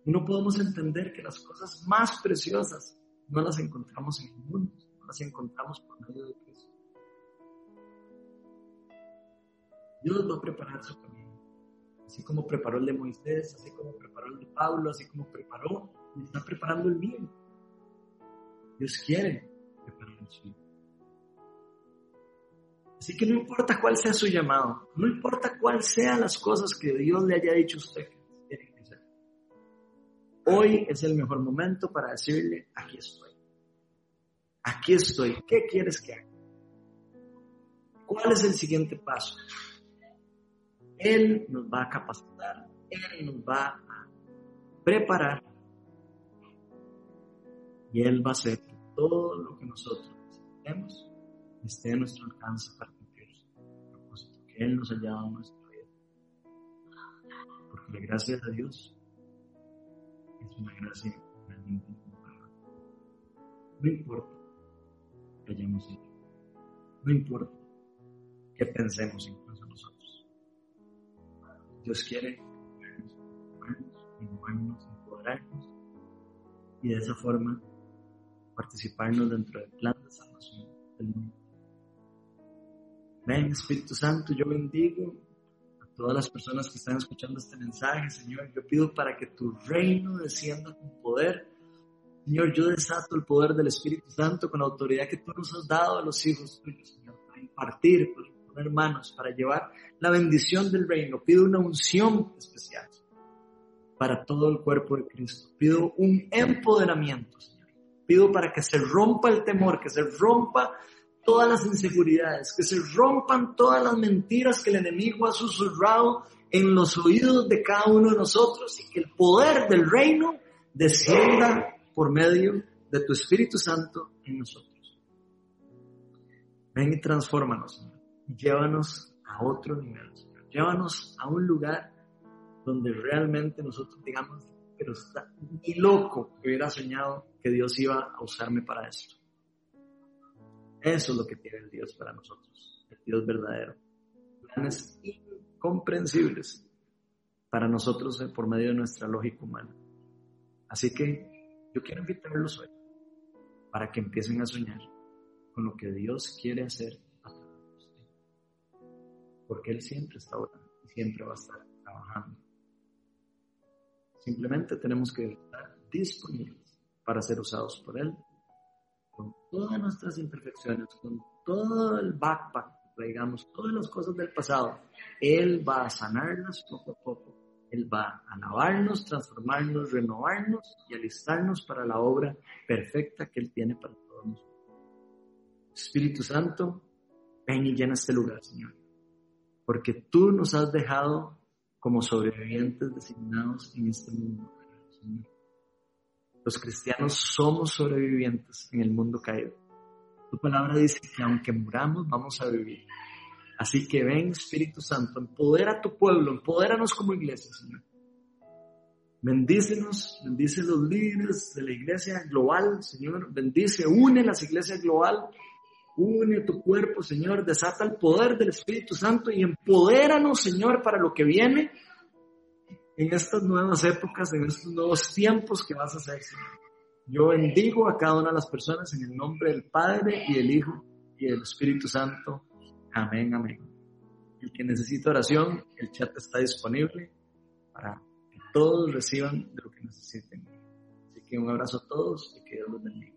y no podemos entender que las cosas más preciosas no las encontramos en el mundo, no las encontramos por medio de Cristo. Dios va a preparar su camino. Así como preparó el de Moisés, así como preparó el de Pablo, así como preparó y está preparando el mío. Dios quiere preparar el suyo. Así que no importa cuál sea su llamado, no importa cuál sean las cosas que Dios le haya dicho a usted que tiene que hacer. Hoy es el mejor momento para decirle, aquí estoy. Aquí estoy. ¿Qué quieres que haga? ¿Cuál es el siguiente paso? Él nos va a capacitar, Él nos va a preparar y Él va a hacer que todo lo que nosotros necesitemos esté a nuestro alcance para Él nos ha a nuestra vida. Porque gracias a Dios es una gracia realmente incomparable. No importa que hayamos hecho, no importa que pensemos incluso nosotros. Dios quiere innovarnos, empoderarnos y de esa forma participarnos dentro del plan de salvación del mundo. Ven, Espíritu Santo, yo bendigo a todas las personas que están escuchando este mensaje, Señor. Yo pido para que tu reino descienda con poder. Señor, yo desato el poder del Espíritu Santo con la autoridad que tú nos has dado a los hijos tuyos, Señor, para impartir, para poner manos, para llevar la bendición del reino. Pido una unción especial para todo el cuerpo de Cristo. Pido un empoderamiento, Señor. Pido para que se rompa el temor, que se rompa todas las inseguridades, que se rompan todas las mentiras que el enemigo ha susurrado en los oídos de cada uno de nosotros y que el poder del reino descienda por medio de tu Espíritu Santo en nosotros. Ven y transfórmanos, Señor. Llévanos a otro nivel, Señor. Llévanos a un lugar donde realmente nosotros digamos, pero está ni loco que hubiera soñado que Dios iba a usarme para esto. Eso es lo que tiene el Dios para nosotros, el Dios verdadero. Planes incomprensibles para nosotros por medio de nuestra lógica humana. Así que yo quiero invitarlos hoy para que empiecen a soñar con lo que Dios quiere hacer a través Porque Él siempre está orando y siempre va a estar trabajando. Simplemente tenemos que estar disponibles para ser usados por Él con todas nuestras imperfecciones, con todo el backpack, digamos, todas las cosas del pasado, Él va a sanarnos poco a poco. Él va a lavarnos, transformarnos, renovarnos y alistarnos para la obra perfecta que Él tiene para todos nosotros. Espíritu Santo, ven y llena este lugar, Señor. Porque tú nos has dejado como sobrevivientes designados en este mundo. Los cristianos somos sobrevivientes en el mundo caído. Tu palabra dice que aunque muramos, vamos a vivir. Así que ven, Espíritu Santo, empodera a tu pueblo, empodéranos como iglesia, Señor. Bendícenos, bendice los líderes de la iglesia global, Señor. Bendice, une las iglesias global, une tu cuerpo, Señor. Desata el poder del Espíritu Santo y empodéranos, Señor, para lo que viene en estas nuevas épocas, en estos nuevos tiempos que vas a hacer, Señor. Yo bendigo a cada una de las personas en el nombre del Padre y del Hijo y del Espíritu Santo. Amén, amén. El que necesita oración, el chat está disponible para que todos reciban de lo que necesiten. Así que un abrazo a todos y que Dios los bendiga.